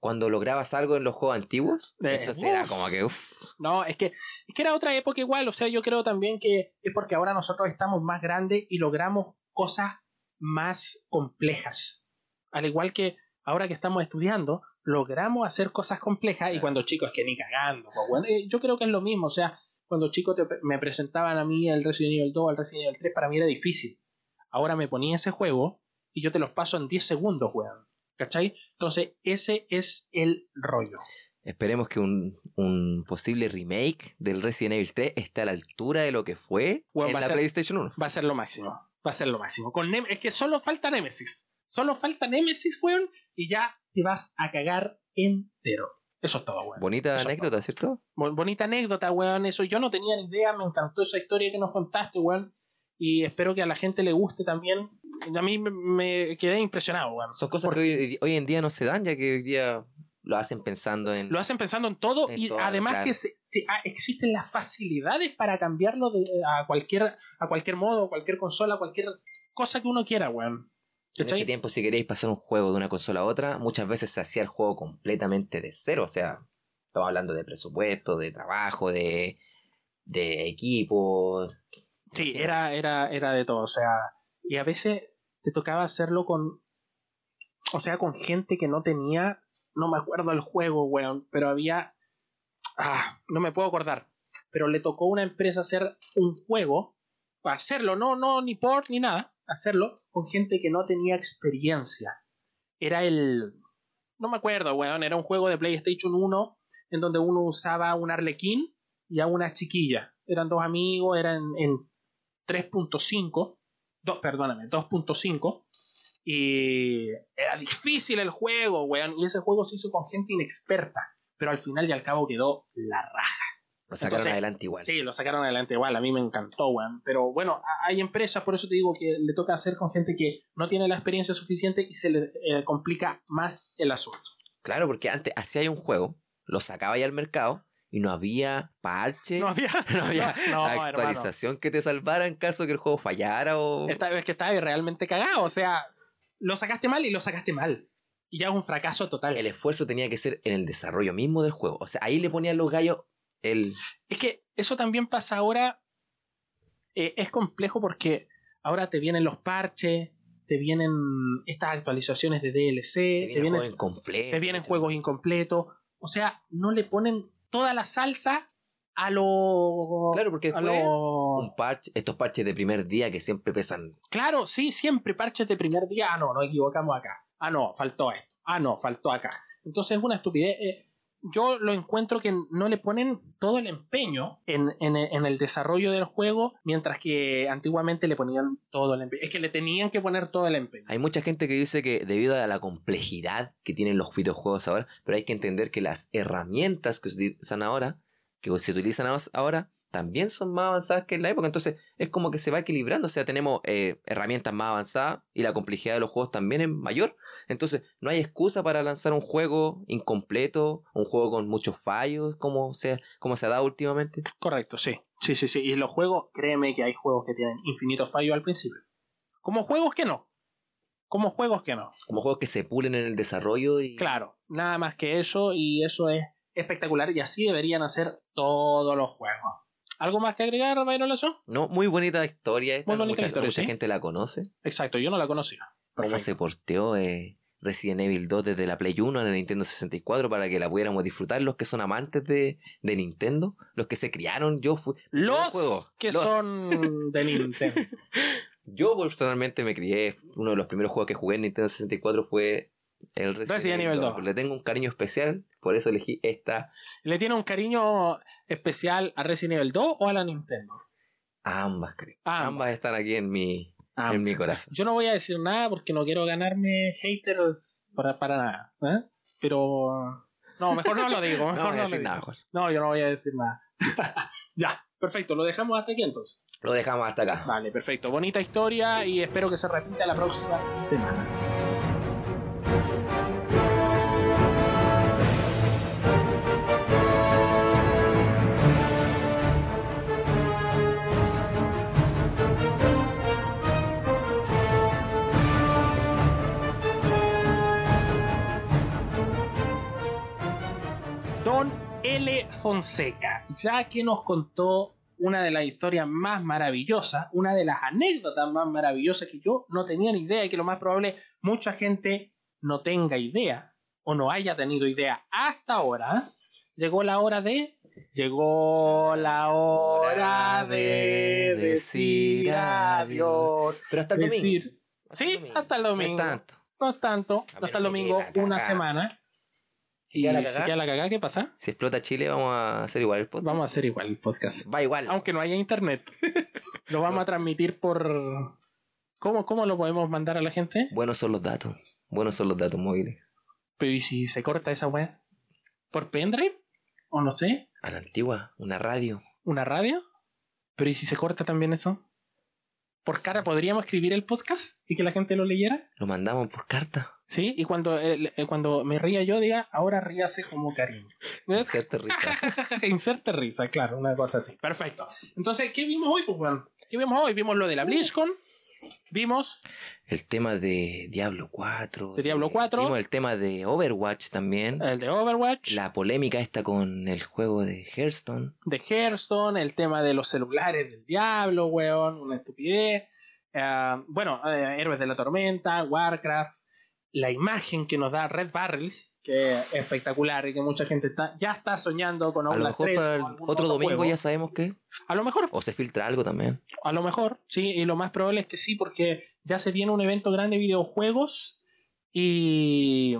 cuando lograbas algo en los juegos antiguos. Eh, Entonces era uf. como que, uff, No, es que, es que era otra época igual, o sea, yo creo también que es porque ahora nosotros estamos más grandes y logramos cosas más complejas. Al igual que ahora que estamos estudiando, logramos hacer cosas complejas y cuando chicos es que ni cagando. pues, bueno, eh, yo creo que es lo mismo, o sea, cuando chico te- me presentaban a mí el Resident Evil 2, el Resident Evil 3, para mí era difícil. Ahora me ponía ese juego y yo te los paso en 10 segundos, weón. ¿Cachai? Entonces, ese es el rollo. Esperemos que un, un posible remake del Resident Evil 3 esté a la altura de lo que fue Bueno, en la ser- PlayStation 1. Va a ser lo máximo. Va a ser lo máximo. Con Nem- es que solo falta Nemesis. Solo falta Nemesis, weón, y ya te vas a cagar entero. Eso es todo, weón. Bonita Eso anécdota, ¿cierto? Bo- Bonita anécdota, weón. Eso yo no tenía ni idea. Me encantó esa historia que nos contaste, weón. Y espero que a la gente le guste también. A mí me, me quedé impresionado, weón. Son cosas que hoy, hoy en día no se dan, ya que hoy día lo hacen pensando en... Lo hacen pensando en todo En y todo, además claro. que se- ah, existen las facilidades para cambiarlo de, a, cualquier, a cualquier modo, cualquier consola, cualquier cosa que uno quiera, weón. En ese tiempo, si queréis pasar un juego de una consola a otra, muchas veces se hacía el juego completamente de cero. O sea, estamos hablando de presupuesto, de trabajo, de, de equipo. Sí, era, era, era de todo. O sea, y a veces te tocaba hacerlo con. O sea, con gente que no tenía. No me acuerdo el juego, weón. Pero había. Ah, no me puedo acordar. Pero le tocó a una empresa hacer un juego. Hacerlo, no, no, ni port ni nada. Hacerlo con gente que no tenía experiencia. Era el. No me acuerdo, weón. Era un juego de PlayStation 1 en donde uno usaba un arlequín y a una chiquilla. Eran dos amigos, eran en 3.5, dos, perdóname, 2.5. Y era difícil el juego, weón. Y ese juego se hizo con gente inexperta. Pero al final y al cabo quedó la raja. Lo sacaron Entonces, adelante igual. Sí, lo sacaron adelante igual. A mí me encantó, weón. Pero bueno, hay empresas, por eso te digo que le toca hacer con gente que no tiene la experiencia suficiente y se le eh, complica más el asunto. Claro, porque antes hacía un juego, lo sacaba ya al mercado y no había parche, No había, no había no, hermano. actualización que te salvara en caso que el juego fallara o... Esta vez que estaba realmente cagado. O sea, lo sacaste mal y lo sacaste mal. Y ya es un fracaso total. El esfuerzo tenía que ser en el desarrollo mismo del juego. O sea, ahí le ponían los gallos el... Es que eso también pasa ahora. eh, es complejo porque ahora te vienen los parches, te vienen estas actualizaciones de DLC, Te te, viene vienen, juego incompleto. te vienen juegos incompletos. O sea, no le ponen toda la salsa a lo. Claro, porque a lo- un parche, estos parches de primer día que siempre pesan Claro, sí, siempre parches de primer día. Ah, no, nos equivocamos acá. Ah, no, faltó esto. Ah, no, faltó acá. Entonces es una estupidez. eh, yo lo encuentro que no le ponen todo el empeño en, en- en el desarrollo del juego, mientras que antiguamente le ponían todo el empeño. Es que le tenían que poner todo el empeño. Hay mucha gente que dice que debido a la complejidad que tienen los videojuegos ahora, pero hay que entender que las herramientas que se utilizan ahora, que se utilizan ahora, también son más avanzadas que en la época. Entonces es como que se va equilibrando. O sea, tenemos eh, herramientas más avanzadas y la complejidad de los juegos también es mayor. Entonces no hay excusa para lanzar un juego incompleto, un juego con muchos fallos, como se, como se ha dado últimamente. Correcto, sí. Sí, sí, sí. Y los juegos, créeme que hay juegos que tienen infinitos fallos al principio. Como juegos que no. Como juegos que no. Como juegos que se pulen en el desarrollo y... Claro, nada más que eso y eso es espectacular y así deberían hacer todos los juegos. ¿Algo más que agregar, Byron Lazo? No, muy bonita historia. esta, Muy bonita mucha, historia, mucha sí. gente la conoce. Exacto, yo no la conocía. cómo se porteó eh, Resident Evil 2 desde la Play 1 en el Nintendo 64 para que la pudiéramos disfrutar los que son amantes de, de Nintendo, los que se criaron. Yo fui. Los juego, que los. son de Nintendo. Yo personalmente me crié. Uno de los primeros juegos que jugué en Nintendo 64 fue el Resident, Resident Evil 2. Le tengo un cariño especial, por eso elegí esta. ¿Le tiene un cariño especial a Resident Evil 2 o a la Nintendo? Ambas, creo. Ambas. Ambas están aquí en mi, en mi corazón. Yo no voy a decir nada porque no quiero ganarme haters para, para nada. ¿eh? Pero. No, mejor no lo digo. No Mejor voy no, a lo decir nada, Juan. No, yo no voy a decir nada. ya, perfecto. Lo dejamos hasta aquí entonces. Lo dejamos hasta acá. Vale, perfecto. Bonita historia y espero que se repita la próxima semana. L. Fonseca, ya que nos contó una de las historias más maravillosas, una de las anécdotas más maravillosas que yo no tenía ni idea y que lo más probable mucha gente no tenga idea o no haya tenido idea hasta ahora, llegó la hora de Llegó la hora de decir adiós. Pero hasta el domingo. Decir, Hasta el sí, domingo. hasta el domingo. No es tanto. No es tanto, hasta el domingo, una semana. Si Y queda la si cagá, queda la cagada, ¿qué pasa? si explota Chile, vamos a hacer igual el podcast. Vamos a hacer igual el podcast. Va igual. Aunque no haya internet. Lo vamos a transmitir por... ¿Cómo, ¿Cómo lo podemos mandar a la gente? Buenos son los datos. Buenos son los datos móviles. Pero ¿y si se corta esa weá? ¿Por pendrive? ¿O no sé? A la antigua, una radio. ¿Una radio? ¿Pero y si se corta también eso? ¿Por cara podríamos escribir el podcast y que la gente lo leyera? Lo mandamos por carta. ¿Sí? Y cuando, eh, eh, cuando me ría yo, diga, ahora ríase como Karim. Inserte risa. Inserte risa, claro, una cosa así. Perfecto. Entonces, ¿qué vimos hoy? Pues bueno, ¿qué vimos hoy? Vimos lo de la BlizzCon. Vimos El tema de Diablo 4. De Diablo 4. Vimos el tema de Overwatch también. el de Overwatch, La polémica esta con el juego de Hearthstone. de Hearthstone, el tema de los celulares del diablo, weón, una estupidez. Ah, bueno, eh, Héroes de la Tormenta, Warcraft, la imagen que nos da Red Barrels, que es espectacular y que mucha gente está, ya está soñando con A lo Outlast mejor 3 para o el algún otro domingo juego. ya sabemos que. A lo mejor, O se filtra algo también. a lo mejor, sí, y lo más probable es que sí, porque ya se viene un evento grande de videojuegos y,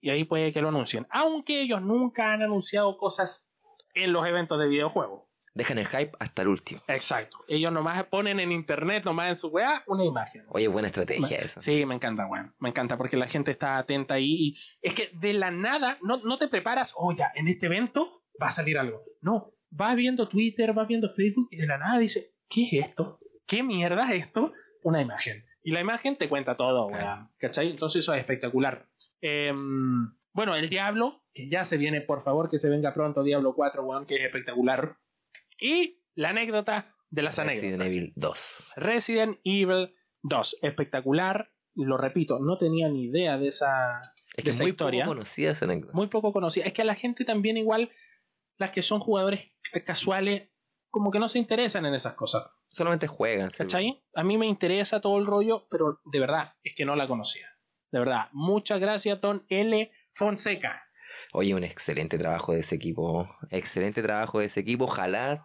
y ahí puede que lo anuncien. Aunque ellos nunca han anunciado cosas en los eventos de videojuegos. Dejan el hype hasta el último. Exacto. Ellos nomás ponen en internet, nomás en su weá, una imagen. Oye, buena estrategia esa. Sí, me encanta, weón. Me encanta porque la gente está atenta ahí. Y es que de la nada, no, no te preparas, oye, en este evento va a salir algo. No, vas viendo Twitter, vas viendo Facebook y de la nada dice, ¿qué es esto? ¿Qué mierda es esto? Una imagen. Y la imagen te cuenta todo, weón. ¿Cachai? Entonces eso es espectacular. Em, bueno, el Diablo, que ya se viene, por favor, que se venga pronto Diablo 4, weón, que es espectacular. Y la anécdota de las Resident anécdotas. Evil 2. Resident Evil 2. Espectacular. Lo repito, no tenía ni idea de esa, Es de que esa muy historia. poco conocida esa anécdota. Muy poco conocida. Es que a la gente también igual, las que son jugadores casuales, como que no se interesan en esas cosas. Solamente juegan. ¿Cachai? A mí me interesa todo el rollo, pero de verdad, es que no la conocía. De verdad. Muchas gracias, Don L. Fonseca. Oye, un excelente trabajo de ese equipo. Excelente trabajo de ese equipo. Ojalá.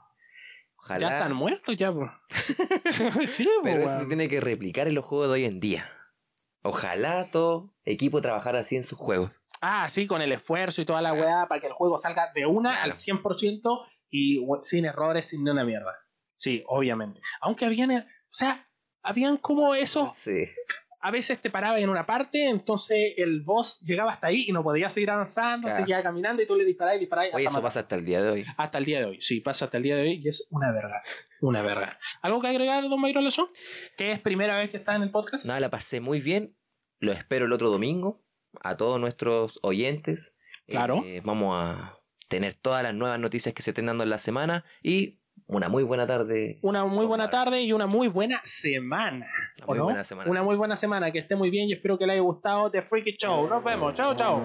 Ojalá. Ya están muertos, ya, po. sí, po, Pero eso se tiene que replicar en los juegos de hoy en día. Ojalá todo equipo trabajara así en sus juegos. Ah, sí, con el esfuerzo y toda la weá para que el juego salga de una Claro. al 100% y sin errores, sin una mierda. Sí, obviamente. Aunque habían, er- o sea, habían como esos, Sí. A veces te parabas en una parte, entonces el boss llegaba hasta ahí y no podía seguir avanzando, Claro. seguía caminando y tú le disparabas y disparabas. Oye, eso matar. pasa hasta el día de hoy. Hasta el día de hoy, sí, pasa hasta el día de hoy y es una verga, una verga. ¿Algo que agregar, don Mayro Alonso? Que es primera vez que está en el podcast. Nada, la pasé muy bien. Lo espero el otro domingo. A todos nuestros oyentes. Claro. Eh, vamos a tener todas las nuevas noticias que se estén dando en la semana. Y una muy buena tarde. Una muy buena tarde y una muy buena semana. Una ¿o muy no? buena semana. Una muy buena semana, que esté muy bien y espero que le haya gustado The Freaky Show. Nos vemos, chao, chao.